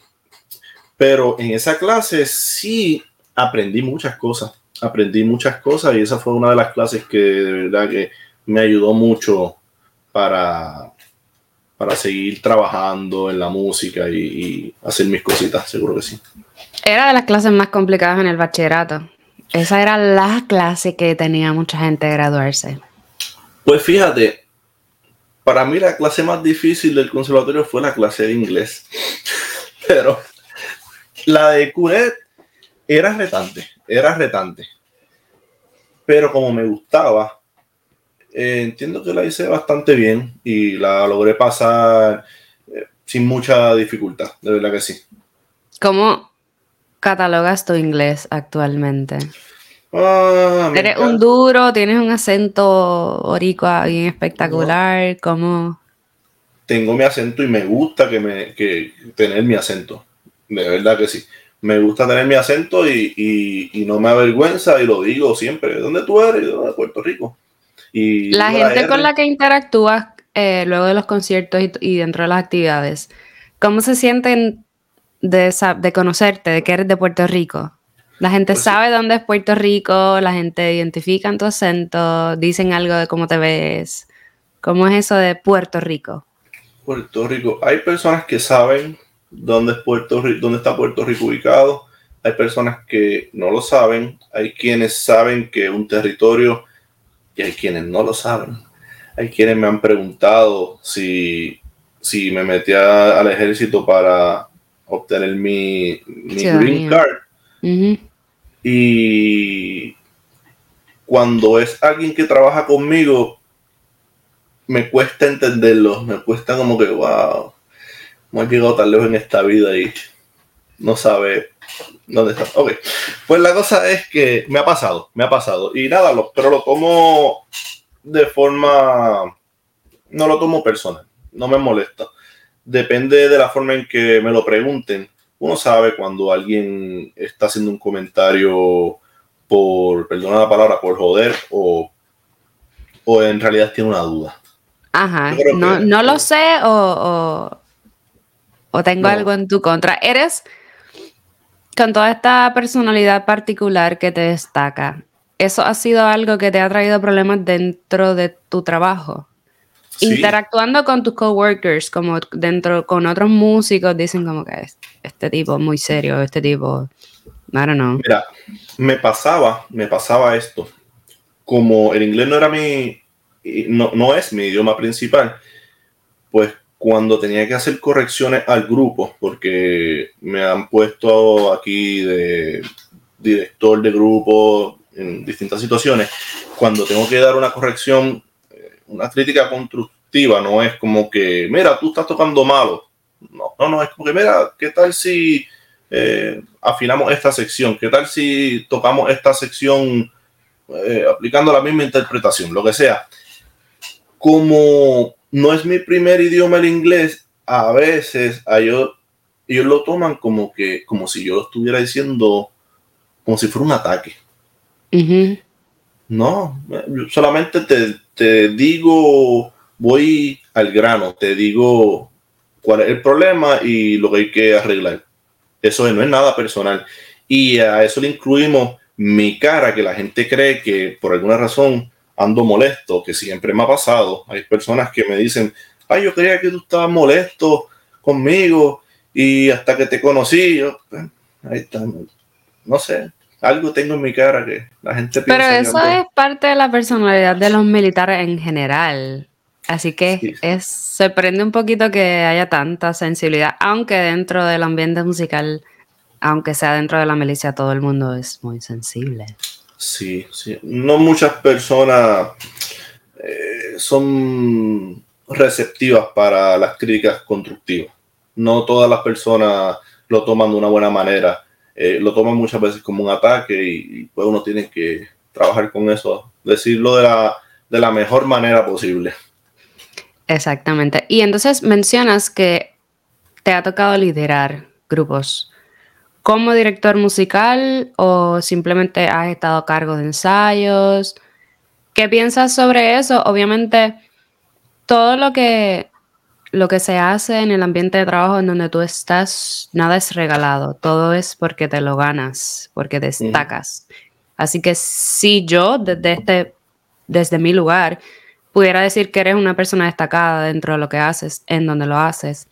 Pero en esa clase sí aprendí muchas cosas, aprendí muchas cosas y esa fue una de las clases que de verdad que me ayudó mucho para, para seguir trabajando en la música y, y hacer mis cositas, seguro que sí. Era de las clases más complicadas en el bachillerato. Esa era la clase que tenía mucha gente graduarse. Pues fíjate, para mí la clase más difícil del conservatorio fue la clase de inglés. Pero la de Curet era retante, era retante. Pero como me gustaba, eh, entiendo que la hice bastante bien y la logré pasar eh, sin mucha dificultad, de verdad que sí. ¿Cómo, catalogas tu inglés actualmente? Ah, ¿Eres un duro? ¿Tienes un acento orico bien espectacular? ¿Cómo? Tengo mi acento y me gusta que me, que tener mi acento. De verdad que sí. Me gusta tener mi acento y, y, no me avergüenza y lo digo siempre. ¿Dónde tú eres? de Puerto Rico. Y la gente con la que interactúas eh, luego de los conciertos y, y, dentro de las actividades, ¿cómo se sienten de, conocerte, de que eres de Puerto Rico. La gente pues sabe dónde es Puerto Rico, la gente identifica en tu acento, dicen algo de cómo te ves. ¿Cómo es eso de Puerto Rico? Puerto Rico. Hay personas que saben dónde, es Puerto dónde está Puerto Rico ubicado. Hay personas que no lo saben. Hay quienes saben que es un territorio y hay quienes no lo saben. Hay quienes me han preguntado si, si me metí al ejército para obtener mi, green card. Y cuando es alguien que trabaja conmigo, me cuesta entenderlo, me cuesta como que, wow, hemos llegado tan lejos en esta vida y no sabe dónde está. Ok, pues la cosa es que me ha pasado, me ha pasado. Y nada, lo, pero lo tomo de forma, no lo tomo personal, no me molesta. Depende de la forma en que me lo pregunten. Uno sabe cuando alguien está haciendo un comentario por, perdona la palabra, por joder o, o en realidad tiene una duda. Ajá, no, no, lo sé o, o, tengo algo en tu contra. Eres con toda esta personalidad particular que te destaca, ¿eso ha sido algo que te ha traído problemas dentro de tu trabajo? Interactuando con tus coworkers, como dentro con otros músicos, dicen como que este tipo es muy serio, este tipo, I don't know. Mira, me pasaba, me pasaba esto. Como el inglés no era mi, no, no es mi idioma principal, pues cuando tenía que hacer correcciones al grupo, porque me han puesto aquí de director de grupo en distintas situaciones, cuando tengo que dar una corrección, eh, una crítica constructiva, no es como que, mira, tú estás tocando malo. No, no, no, es como que, mira, ¿qué tal si eh, afinamos esta sección? ¿Qué tal si tocamos esta sección eh, aplicando la misma interpretación? Lo que sea. Como no es mi primer idioma el inglés, a veces ellos, ellos lo toman como que, como si yo lo estuviera diciendo, como si fuera un ataque. No, solamente te, te, digo, voy al grano, te digo cuál es el problema y lo que hay que arreglar. Eso no es nada personal. Y a eso le incluimos mi cara, que la gente cree que por alguna razón ando molesto, que siempre me ha pasado. Hay personas que me dicen, ay, yo creía que tú estabas molesto conmigo y hasta que te conocí, yo, ahí está, no sé, algo tengo en mi cara que la gente piensa. Pero eso es parte de la personalidad de los militares en general. Así que es sorprende un poquito que haya tanta sensibilidad, aunque dentro del ambiente musical, aunque sea dentro de la milicia, todo el mundo es muy sensible. Sí, sí. No muchas personas eh, son receptivas para las críticas constructivas. No todas las personas lo toman de una buena manera. Eh, lo toman muchas veces como un ataque y, pues uno tiene que trabajar con eso, decirlo de la, de la mejor manera posible. Exactamente. Y entonces mencionas que te ha tocado liderar grupos como director musical o simplemente has estado a cargo de ensayos? ¿Qué piensas sobre eso? Obviamente, todo lo que, lo que se hace en el ambiente de trabajo en donde tú estás, nada es regalado, todo es porque te lo ganas, porque destacas. Así que si yo desde, este, desde mi lugar pudiera decir que eres una persona destacada dentro de lo que haces, en donde lo haces,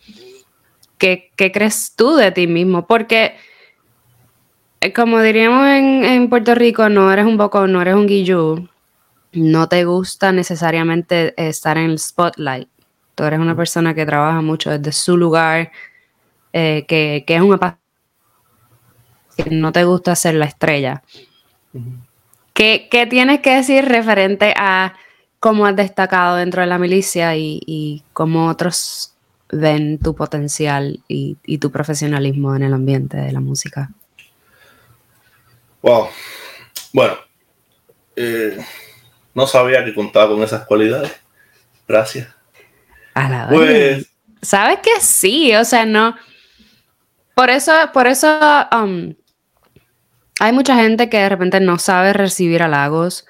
¿qué, qué crees tú de ti mismo? Porque como diríamos en, Puerto Rico, no eres un boco, no eres un guillú, no te gusta necesariamente estar en el spotlight. Tú eres una persona que trabaja mucho desde su lugar, eh, que, es una que no te gusta ser la estrella. ¿Qué, tienes que decir referente a cómo has destacado dentro de la milicia y, cómo otros ven tu potencial y, y tu profesionalismo en el ambiente de la música? Wow. Bueno, eh, no sabía que contaba con esas cualidades. Gracias. A la pues, Sabes que sí, o sea, no. Por eso, por eso um, hay mucha gente que de repente no sabe recibir halagos,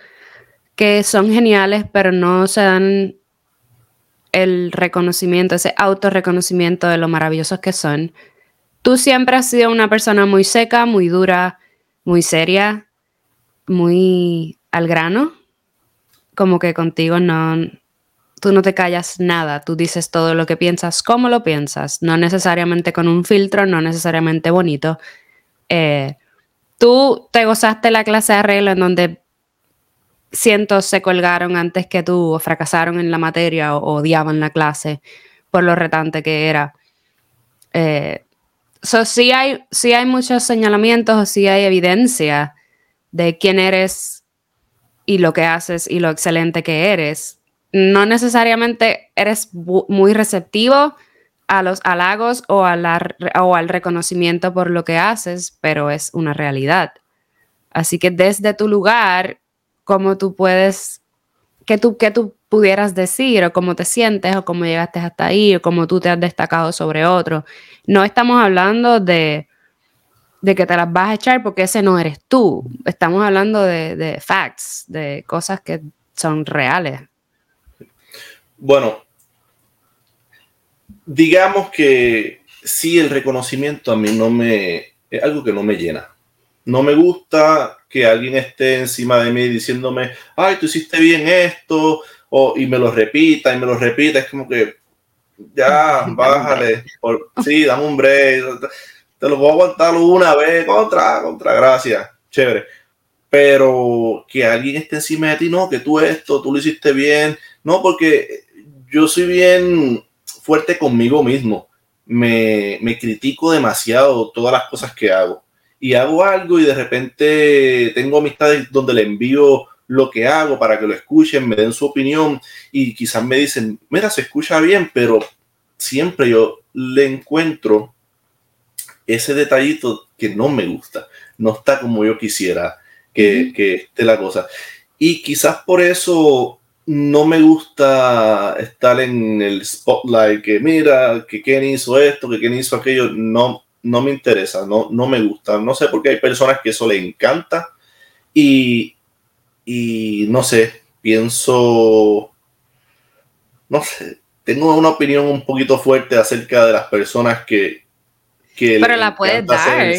que son geniales, pero no se dan el reconocimiento, ese autorreconocimiento de lo maravillosos que son. Tú siempre has sido una persona muy seca, muy dura, muy seria, muy al grano, como que contigo no, tú no te callas nada, tú dices todo lo que piensas, cómo lo piensas, no necesariamente con un filtro, no necesariamente bonito. Eh, tú te gozaste la clase de arreglo en donde cientos se colgaron antes que tú o fracasaron en la materia o, odiaban la clase por lo retante que era. Eh, sí, hay, sí hay muchos señalamientos o sí hay evidencia de quién eres y lo que haces y lo excelente que eres. No necesariamente eres muy receptivo a los halagos o, al reconocimiento por lo que haces, pero es una realidad. Así que desde tu lugar, cómo tú puedes, que tú, que tú pudieras decir o cómo te sientes o cómo llegaste hasta ahí o cómo tú te has destacado sobre otro. No estamos hablando de, de que te las vas a echar porque ese no eres tú. Estamos hablando de, de facts, de cosas que son reales. Bueno, digamos que sí, el reconocimiento a mí no me, es algo que no me llena. No me gusta que alguien esté encima de mí diciéndome, ay, tú hiciste bien esto, o, y me lo repita y me lo repita. Es como que, ya, bájale. Por, sí, dame un break. Te lo puedo aguantar una vez, contra, contra, gracias. Chévere. Pero que alguien esté encima de ti, no, que tú esto, tú lo hiciste bien. No, porque yo soy bien fuerte conmigo mismo. Me, me critico demasiado todas las cosas que hago y hago algo y de repente tengo amistades donde le envío lo que hago para que lo escuchen, me den su opinión y quizás me dicen, mira, se escucha bien, pero siempre yo le encuentro ese detallito que no me gusta, no está como yo quisiera que, que esté la cosa. Y quizás por eso no me gusta estar en el spotlight, que mira, que quién hizo esto, que quién hizo aquello, no, no me interesa, no, no me gusta. No sé por qué hay personas que eso le encanta y, y no sé, pienso, no sé, tengo una opinión un poquito fuerte acerca de las personas que... que Pero la puedes dar.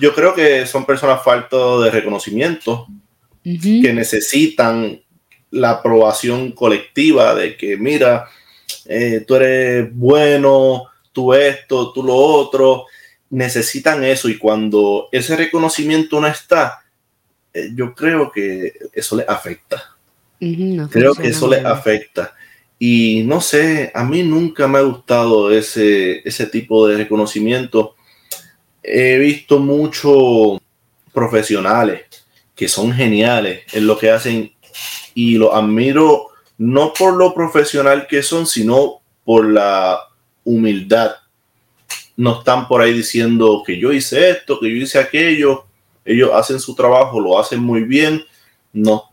Yo creo que son personas faltas de reconocimiento, que necesitan la aprobación colectiva de que, mira, eh, tú eres bueno, tú esto, tú lo otro, necesitan eso y cuando ese reconocimiento no está, yo creo que eso les afecta. creo que eso les afecta. Y no sé, a mí nunca me ha gustado ese, ese tipo de reconocimiento. He visto muchos profesionales que son geniales en lo que hacen y lo admiro no por lo profesional que son, sino por la humildad. No están por ahí diciendo que yo hice esto, que yo hice aquello. Ellos hacen su trabajo, lo hacen muy bien. No,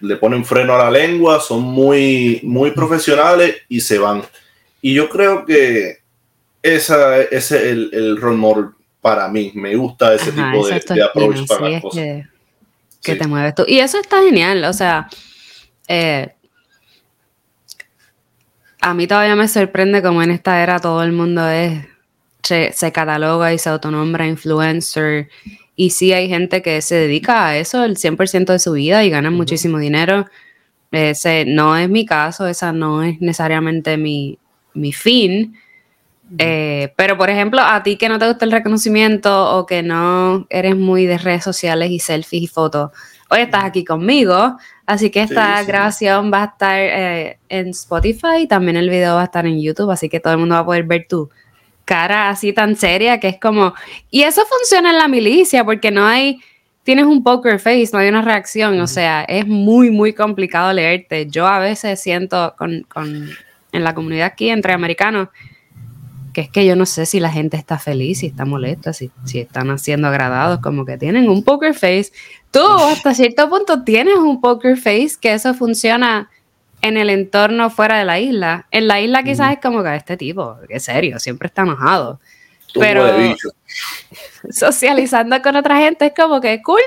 le ponen freno a la lengua, son muy, muy profesionales y se van. Y yo creo que esa, ese es el, el role model para mí. Me gusta ese tipo de, de, approach para las cosas. Que, te mueves tú. Y eso está genial. O sea, eh, a mí todavía me sorprende como en esta era todo el mundo es, se, cataloga y se autonombra influencer. Y sí hay gente que se dedica a eso el 100% de su vida y gana muchísimo dinero. Ese no es mi caso, esa no es necesariamente mi, fin. Eh, pero, por ejemplo, a ti que no te gusta el reconocimiento o que no eres muy de redes sociales y selfies y fotos, hoy estás aquí conmigo, así que esta grabación va a estar eh, en Spotify y también el video va a estar en YouTube, así que todo el mundo va a poder ver tu cara así tan seria que es como... Y eso funciona en la milicia porque no hay... Tienes un poker face, no hay una reacción, o sea, es muy, muy complicado leerte. Yo a veces siento con, con en la comunidad aquí entre americanos que es que yo no sé si la gente está feliz, si está molesta, si, si están siendo agradados, como que tienen un poker face. Tú hasta cierto punto tienes un poker face que eso funciona en el entorno fuera de la isla. En la isla quizás es como que este tipo, qué serio, siempre está enojado. Pero socializando con otra gente es como que cool.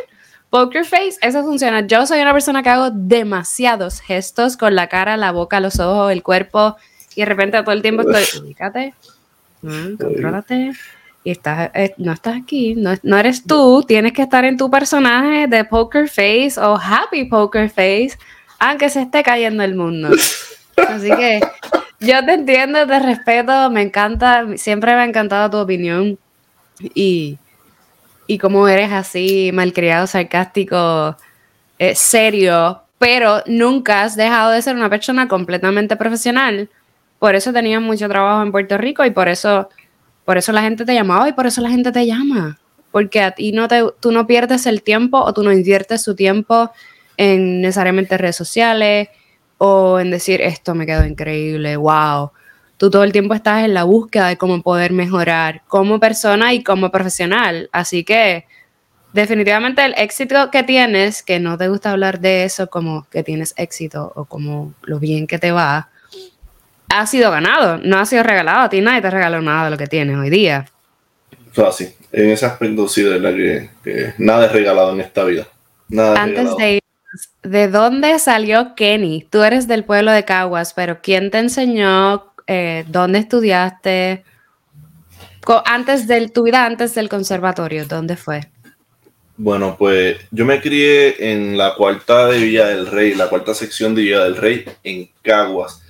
Poker face, eso funciona. Yo soy una persona que hago demasiados gestos con la cara, la boca, los ojos, el cuerpo y de repente todo el tiempo estoy, ubícate, Mm, contrólate. Y estás, eh, no estás aquí, no, eres tú, tienes que estar en tu personaje de Poker Face o Happy Poker Face, aunque se esté cayendo el mundo. Así que yo te entiendo, te respeto, me encanta, siempre me ha encantado tu opinión y, y cómo eres así, malcriado, sarcástico, eh, serio, pero nunca has dejado de ser una persona completamente profesional. Por eso tenías mucho trabajo en Puerto Rico y por eso, por eso la gente te llamaba y por eso la gente te llama. Porque a ti no te, tú no pierdes el tiempo o tú no inviertes su tiempo en necesariamente redes sociales o en decir esto me quedó increíble, wow. Tú todo el tiempo estás en la búsqueda de cómo poder mejorar como persona y como profesional. Así que definitivamente el éxito que tienes, que no te gusta hablar de eso como que tienes éxito o como lo bien que te va, ha sido ganado, no ha sido regalado. A ti nadie te regaló nada de lo que tienes hoy día. Fácil. En ese aspecto sí, de verdad que, nada es regalado en esta vida. Nada Antes de ir, ¿de dónde salió Kenny? Tú eres del pueblo de Caguas, pero ¿quién te enseñó? Eh, ¿Dónde estudiaste? Antes de tu vida, antes del conservatorio, ¿dónde fue? Bueno, pues yo me crié en la cuarta de Villa del Rey, la cuarta sección de Villa del Rey, en Caguas.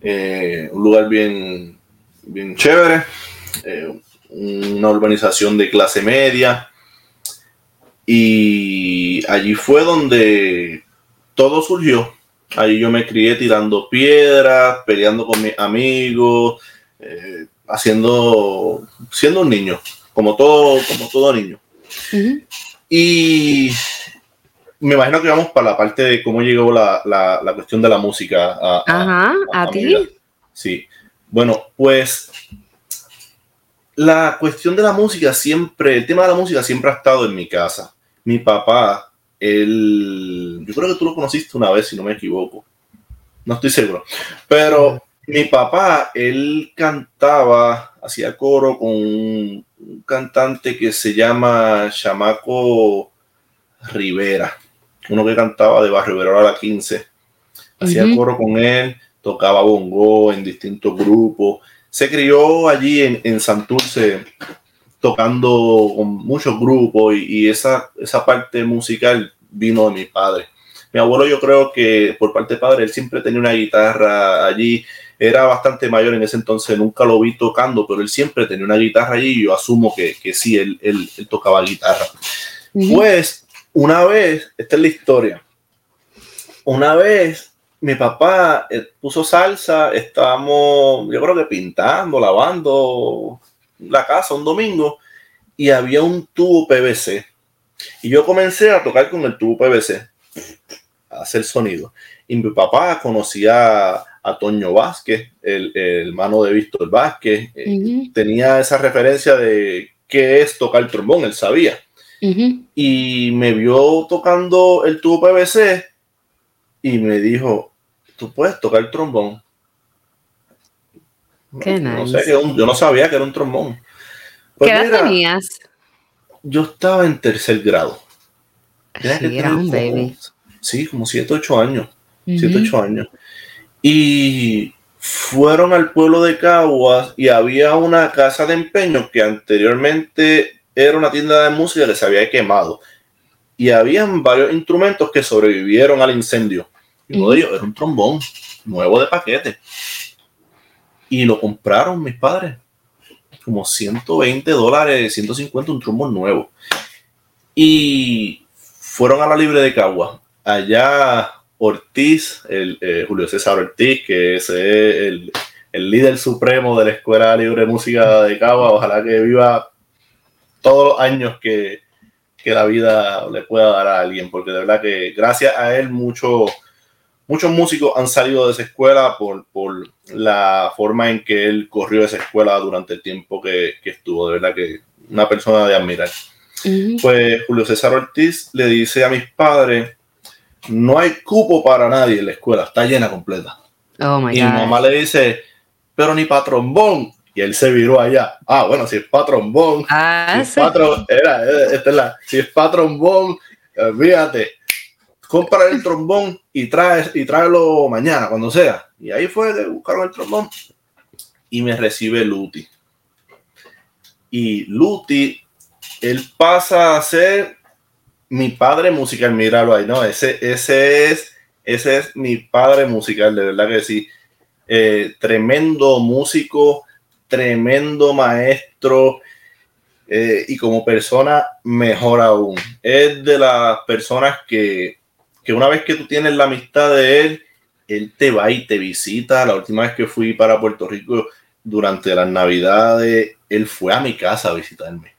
Eh, un lugar bien, bien chévere, eh, una urbanización de clase media. Y allí fue donde todo surgió. Allí yo me crié tirando piedras, peleando con mis amigos, eh, haciendo, siendo un niño, como todo, como todo niño. Y me imagino que vamos para la parte de cómo llegó la, la, cuestión de la música a, Ajá, a, ti. Sí. Bueno, pues la cuestión de la música siempre, el tema de la música siempre ha estado en mi casa. Mi papá, él, yo creo que tú lo conociste una vez, si no me equivoco. No estoy seguro. Pero mi papá, él cantaba, hacía coro con un, cantante que se llama Chamaco Rivera, uno que cantaba de Barrio Rivera a la 15. Hacía coro con él, tocaba bongo en distintos grupos. Se crió allí en, en Santurce tocando con muchos grupos y, esa, esa parte musical vino de mi padre. Mi abuelo yo creo que por parte de padre él siempre tenía una guitarra allí era bastante mayor en ese entonces, nunca lo vi tocando, pero él siempre tenía una guitarra allí y yo asumo que, que sí, él, él, tocaba guitarra. Pues, una vez, esta es la historia, una vez mi papá eh, puso salsa, estábamos, yo creo que pintando, lavando la casa un domingo y había un tubo PVC. Y yo comencé a tocar con el tubo PVC, a hacer sonido. Y mi papá conocía a Toño Vázquez, el, hermano de Víctor Vázquez. Eh, tenía esa referencia de qué es tocar el trombón, él sabía. Y me vio tocando el tubo PVC y me dijo, tú puedes tocar el trombón. Qué no, sé, yo no sabía que era un trombón. Pues ¿Qué edad tenías? Yo estaba en tercer grado. Sí, era un baby. Sí, como 7, 8 años. 7, 8 años y fueron al pueblo de Caguas y había una casa de empeño que anteriormente era una tienda de música que se había quemado y habían varios instrumentos que sobrevivieron al incendio. Ellos era un trombón nuevo de paquete. Y lo compraron mis padres. Como 120 dólares, 150, un trombón nuevo. Y fueron a la libre de Caguas. Allá Ortiz, el, eh, Julio César Ortiz, que es el, líder supremo de la Escuela Libre de Música de Cagua. Ojalá que viva todos los años que, la vida le pueda dar a alguien, porque de verdad que gracias a él muchos muchos músicos han salido de esa escuela por, la forma en que él corrió esa escuela durante el tiempo que, estuvo. De verdad que una persona de admirar. Pues Julio César Ortiz le dice a mis padres no hay cupo para nadie en la escuela, está llena completa. Oh my y mi mamá le dice, pero ni para trombón. Y él se viró allá. Ah, bueno, si es para trombón. Ah, si, es era, esta es la, si es para trombón, fíjate, compra el trombón y, trae, y tráelo mañana, cuando sea. Y ahí fue que buscaron el trombón. Y me recibe Luti. Y Luti, él pasa a ser mi padre musical, míralo ahí, ¿no? Ese, ese, es, ese es mi padre musical, de verdad que sí. Eh, tremendo músico, tremendo maestro. Eh, y como persona, mejor aún. Es de las personas que, que una vez que tú tienes la amistad de él, él te va y te visita. La última vez que fui para Puerto Rico durante las navidades, él fue a mi casa a visitarme.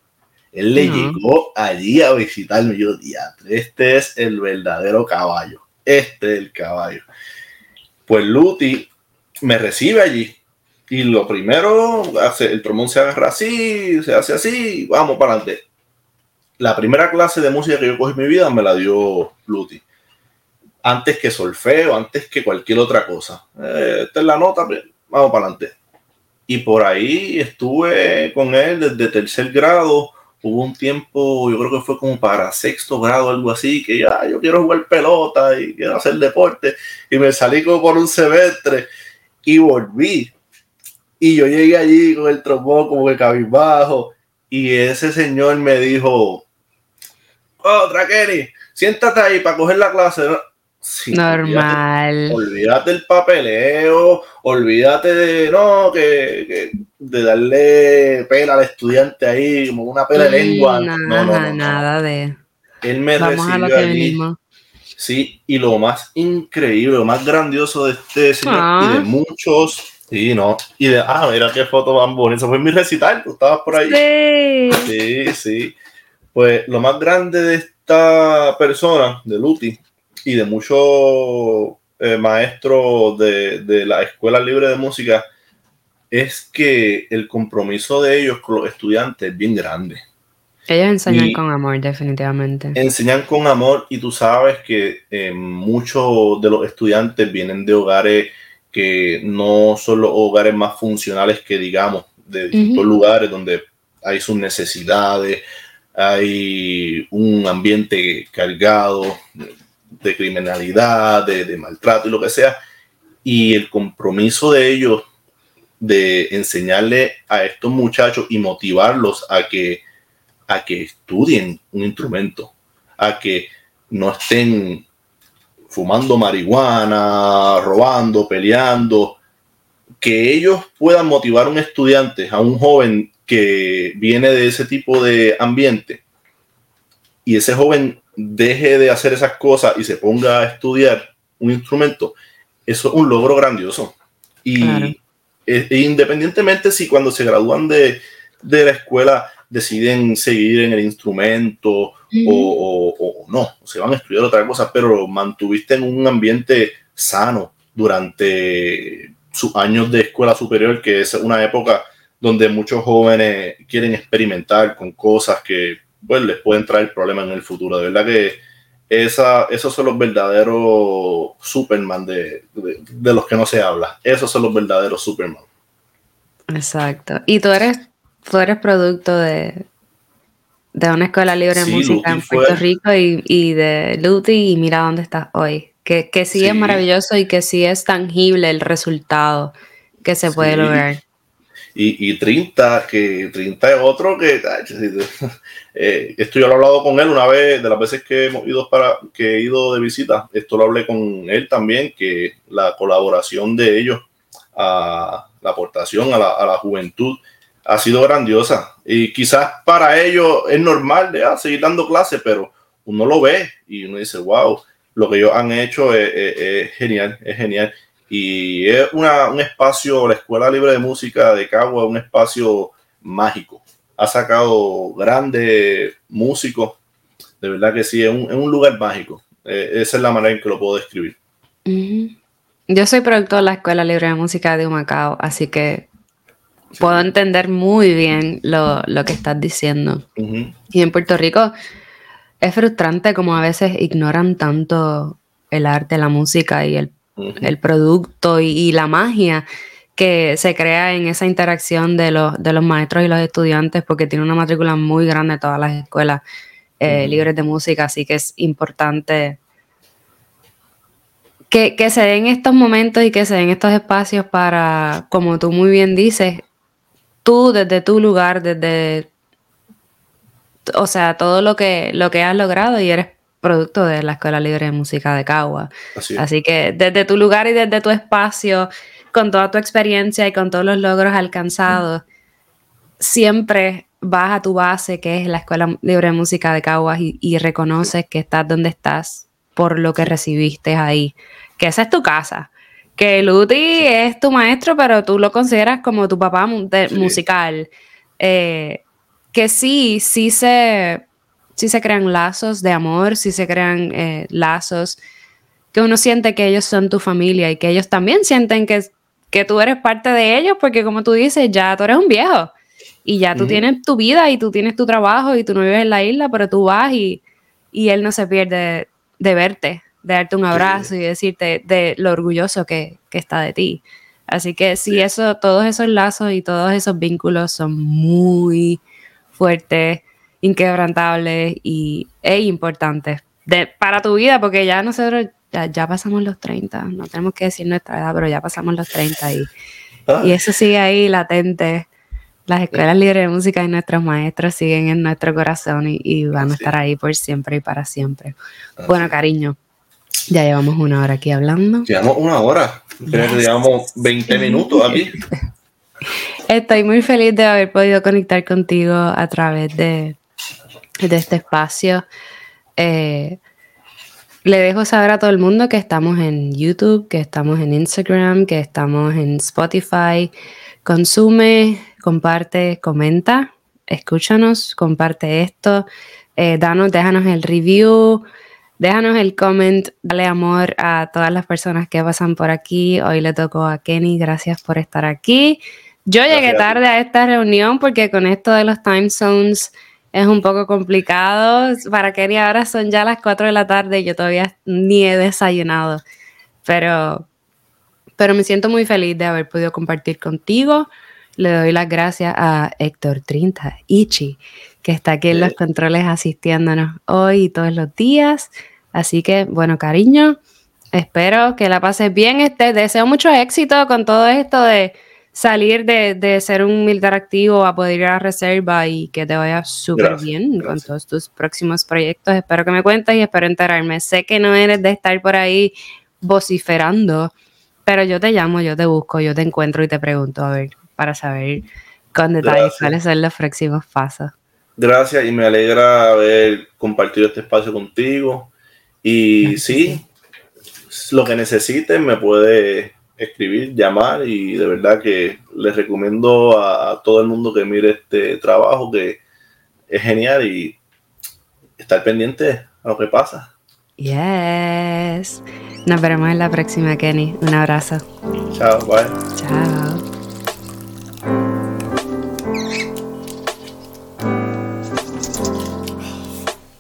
Él le llegó allí a visitarme. Yo, diatre, este es el verdadero caballo. Este es el caballo. Pues Luti me recibe allí. Y lo primero, hace, el trombón se agarra así, se hace así, vamos para adelante. La primera clase de música que yo cogí en mi vida me la dio Luti. Antes que solfeo, antes que cualquier otra cosa. Eh, esta es la nota, pues, vamos para adelante. Y por ahí estuve con él desde tercer grado hubo un tiempo, yo creo que fue como para sexto grado, algo así, que ya yo quiero jugar pelota y quiero hacer deporte. Y me salí como por un semestre y volví. Y yo llegué allí con el trombón como que cabizbajo. Y ese señor me dijo, oh, Kenny, siéntate ahí para coger la clase. Normal. Olvídate, el papeleo, olvídate de, no, que, de darle pena al estudiante ahí, como una pena de lengua. no, no, nada de. Él me recibió allí. Sí, y lo más increíble, lo más grandioso de este señor y de ah. muchos. Sí, no. Y de, ah, mira qué foto más bonita. Fue mi recital, tú estabas por ahí. Sí. Sí, sí. Pues lo más grande de esta persona, de Luti, y de muchos eh, maestros de, de la Escuela Libre de Música es que el compromiso de ellos con los estudiantes es bien grande. Ellos enseñan con amor, definitivamente. Enseñan con amor y tú sabes que eh, muchos de los estudiantes vienen de hogares que no son los hogares más funcionales que digamos, de distintos lugares donde hay sus necesidades, hay un ambiente cargado, de criminalidad, de, maltrato y lo que sea. Y el compromiso de ellos de enseñarle a estos muchachos y motivarlos a que, a que estudien un instrumento, a que no estén fumando marihuana, robando, peleando, que ellos puedan motivar a un estudiante, a un joven que viene de ese tipo de ambiente, y ese joven deje de hacer esas cosas y se ponga a estudiar un instrumento, eso es un logro grandioso. Y e, e independientemente si cuando se gradúan de, la escuela deciden seguir en el instrumento o, no, o se van a estudiar otra cosa, pero mantuviste en un ambiente sano durante sus años de escuela superior, que es una época donde muchos jóvenes quieren experimentar con cosas que pues les pueden traer problemas en el futuro. De verdad que esa, esos son los verdaderos Superman de, los que no se habla. Esos son los verdaderos Superman. Exacto. Y tú eres, tú eres producto de, de una escuela libre de música en Puerto Rico y, de Luti y mira dónde estás hoy. Que, que sí, es maravilloso y que sí es tangible el resultado que se puede lograr. Y, y 30, que 30 es otro que, eh, esto yo lo he hablado con él una vez, de las veces que hemos ido para, que he ido de visita, esto lo hablé con él también, que la colaboración de ellos a la aportación a la, a la juventud ha sido grandiosa. Y quizás para ellos es normal de ah, seguir dando clases, pero uno lo ve y uno dice, wow, lo que ellos han hecho es genial, es genial. Y es un espacio, la Escuela Libre de Música de Cagua, un espacio mágico. Ha sacado grandes músicos, de verdad que sí, es un, lugar mágico. Eh, esa es la manera en que lo puedo describir. Yo soy productor de la Escuela Libre de Música de Humacao, así que puedo entender muy bien lo, que estás diciendo. Y en Puerto Rico es frustrante como a veces ignoran tanto el arte, la música y el el producto y, la magia que se crea en esa interacción de los, de los maestros y los estudiantes, porque tiene una matrícula muy grande todas las escuelas eh, libres de música, así que es importante que, se den estos momentos y que se den estos espacios para, como tú muy bien dices, tú desde tu lugar, desde, o sea, todo lo que, lo que has logrado y eres producto de la Escuela Libre de Música de Cagua. Así, que desde tu lugar y desde tu espacio, con toda tu experiencia y con todos los logros alcanzados, siempre vas a tu base, que es la Escuela Libre de Música de Caguas, y, reconoces que estás donde estás por lo que recibiste ahí, que esa es tu casa, que Luti es tu maestro, pero tú lo consideras como tu papá musical, eh, que sí, sí se, sí se crean lazos de amor, sí se crean eh, lazos que uno siente que ellos son tu familia y que ellos también sienten que, que tú eres parte de ellos, porque como tú dices, ya tú eres un viejo y ya tú tienes tu vida y tú tienes tu trabajo y tú no vives en la isla, pero tú vas y, él no se pierde de verte, de darte un abrazo y decirte de lo orgulloso que, está de ti. Así que sí, eso, todos esos lazos y todos esos vínculos son muy fuertes, inquebrantables y e importantes de, para tu vida, porque ya nosotros ya, pasamos los 30, no tenemos que decir nuestra edad, pero ya pasamos los 30 y, ah. y eso sigue ahí latente las escuelas libres de música y nuestros maestros siguen en nuestro corazón y, van a estar ahí por siempre y para siempre. Bueno, cariño, ya llevamos una hora aquí hablando. Llevamos una hora. Creo que llevamos 20 minutos aquí. Estoy muy feliz de haber podido conectar contigo a través de, de este espacio. Eh, le dejo saber a todo el mundo que estamos en YouTube, que estamos en Instagram, que estamos en Spotify. Consume, comparte, comenta, escúchanos, comparte esto, eh, danos, déjanos el review, déjanos el comment, dale amor a todas las personas que pasan por aquí. Hoy le tocó a Kenny, gracias por estar aquí. Yo llegué tarde a esta reunión porque con esto de los time zones es un poco complicado. Para Kenny ahora son ya las 4 de la tarde y yo todavía ni he desayunado. Pero, pero me siento muy feliz de haber podido compartir contigo. Le doy las gracias a Héctor Trinta, Ichi, que está aquí en los controles asistiéndonos hoy y todos los días. Así que, bueno, cariño, espero que la pases bien. Este, deseo mucho éxito con todo esto de salir de, ser un militar activo a poder ir a reserva y que te vaya súper bien con todos tus próximos proyectos. Espero que me cuentes y espero enterarme. Sé que no eres de estar por ahí vociferando, pero yo te llamo, yo te busco, yo te encuentro y te pregunto, a ver, para saber con detalle cuáles son los próximos pasos. Gracias y me alegra haber compartido este espacio contigo. Y sí, lo que necesites me puede escribir, llamar y de verdad que les recomiendo a, todo el mundo que mire este trabajo que es genial y estar pendiente a lo que pasa. Yes. Nos veremos en la próxima, Kenny. Un abrazo. Chao, bye. Chao.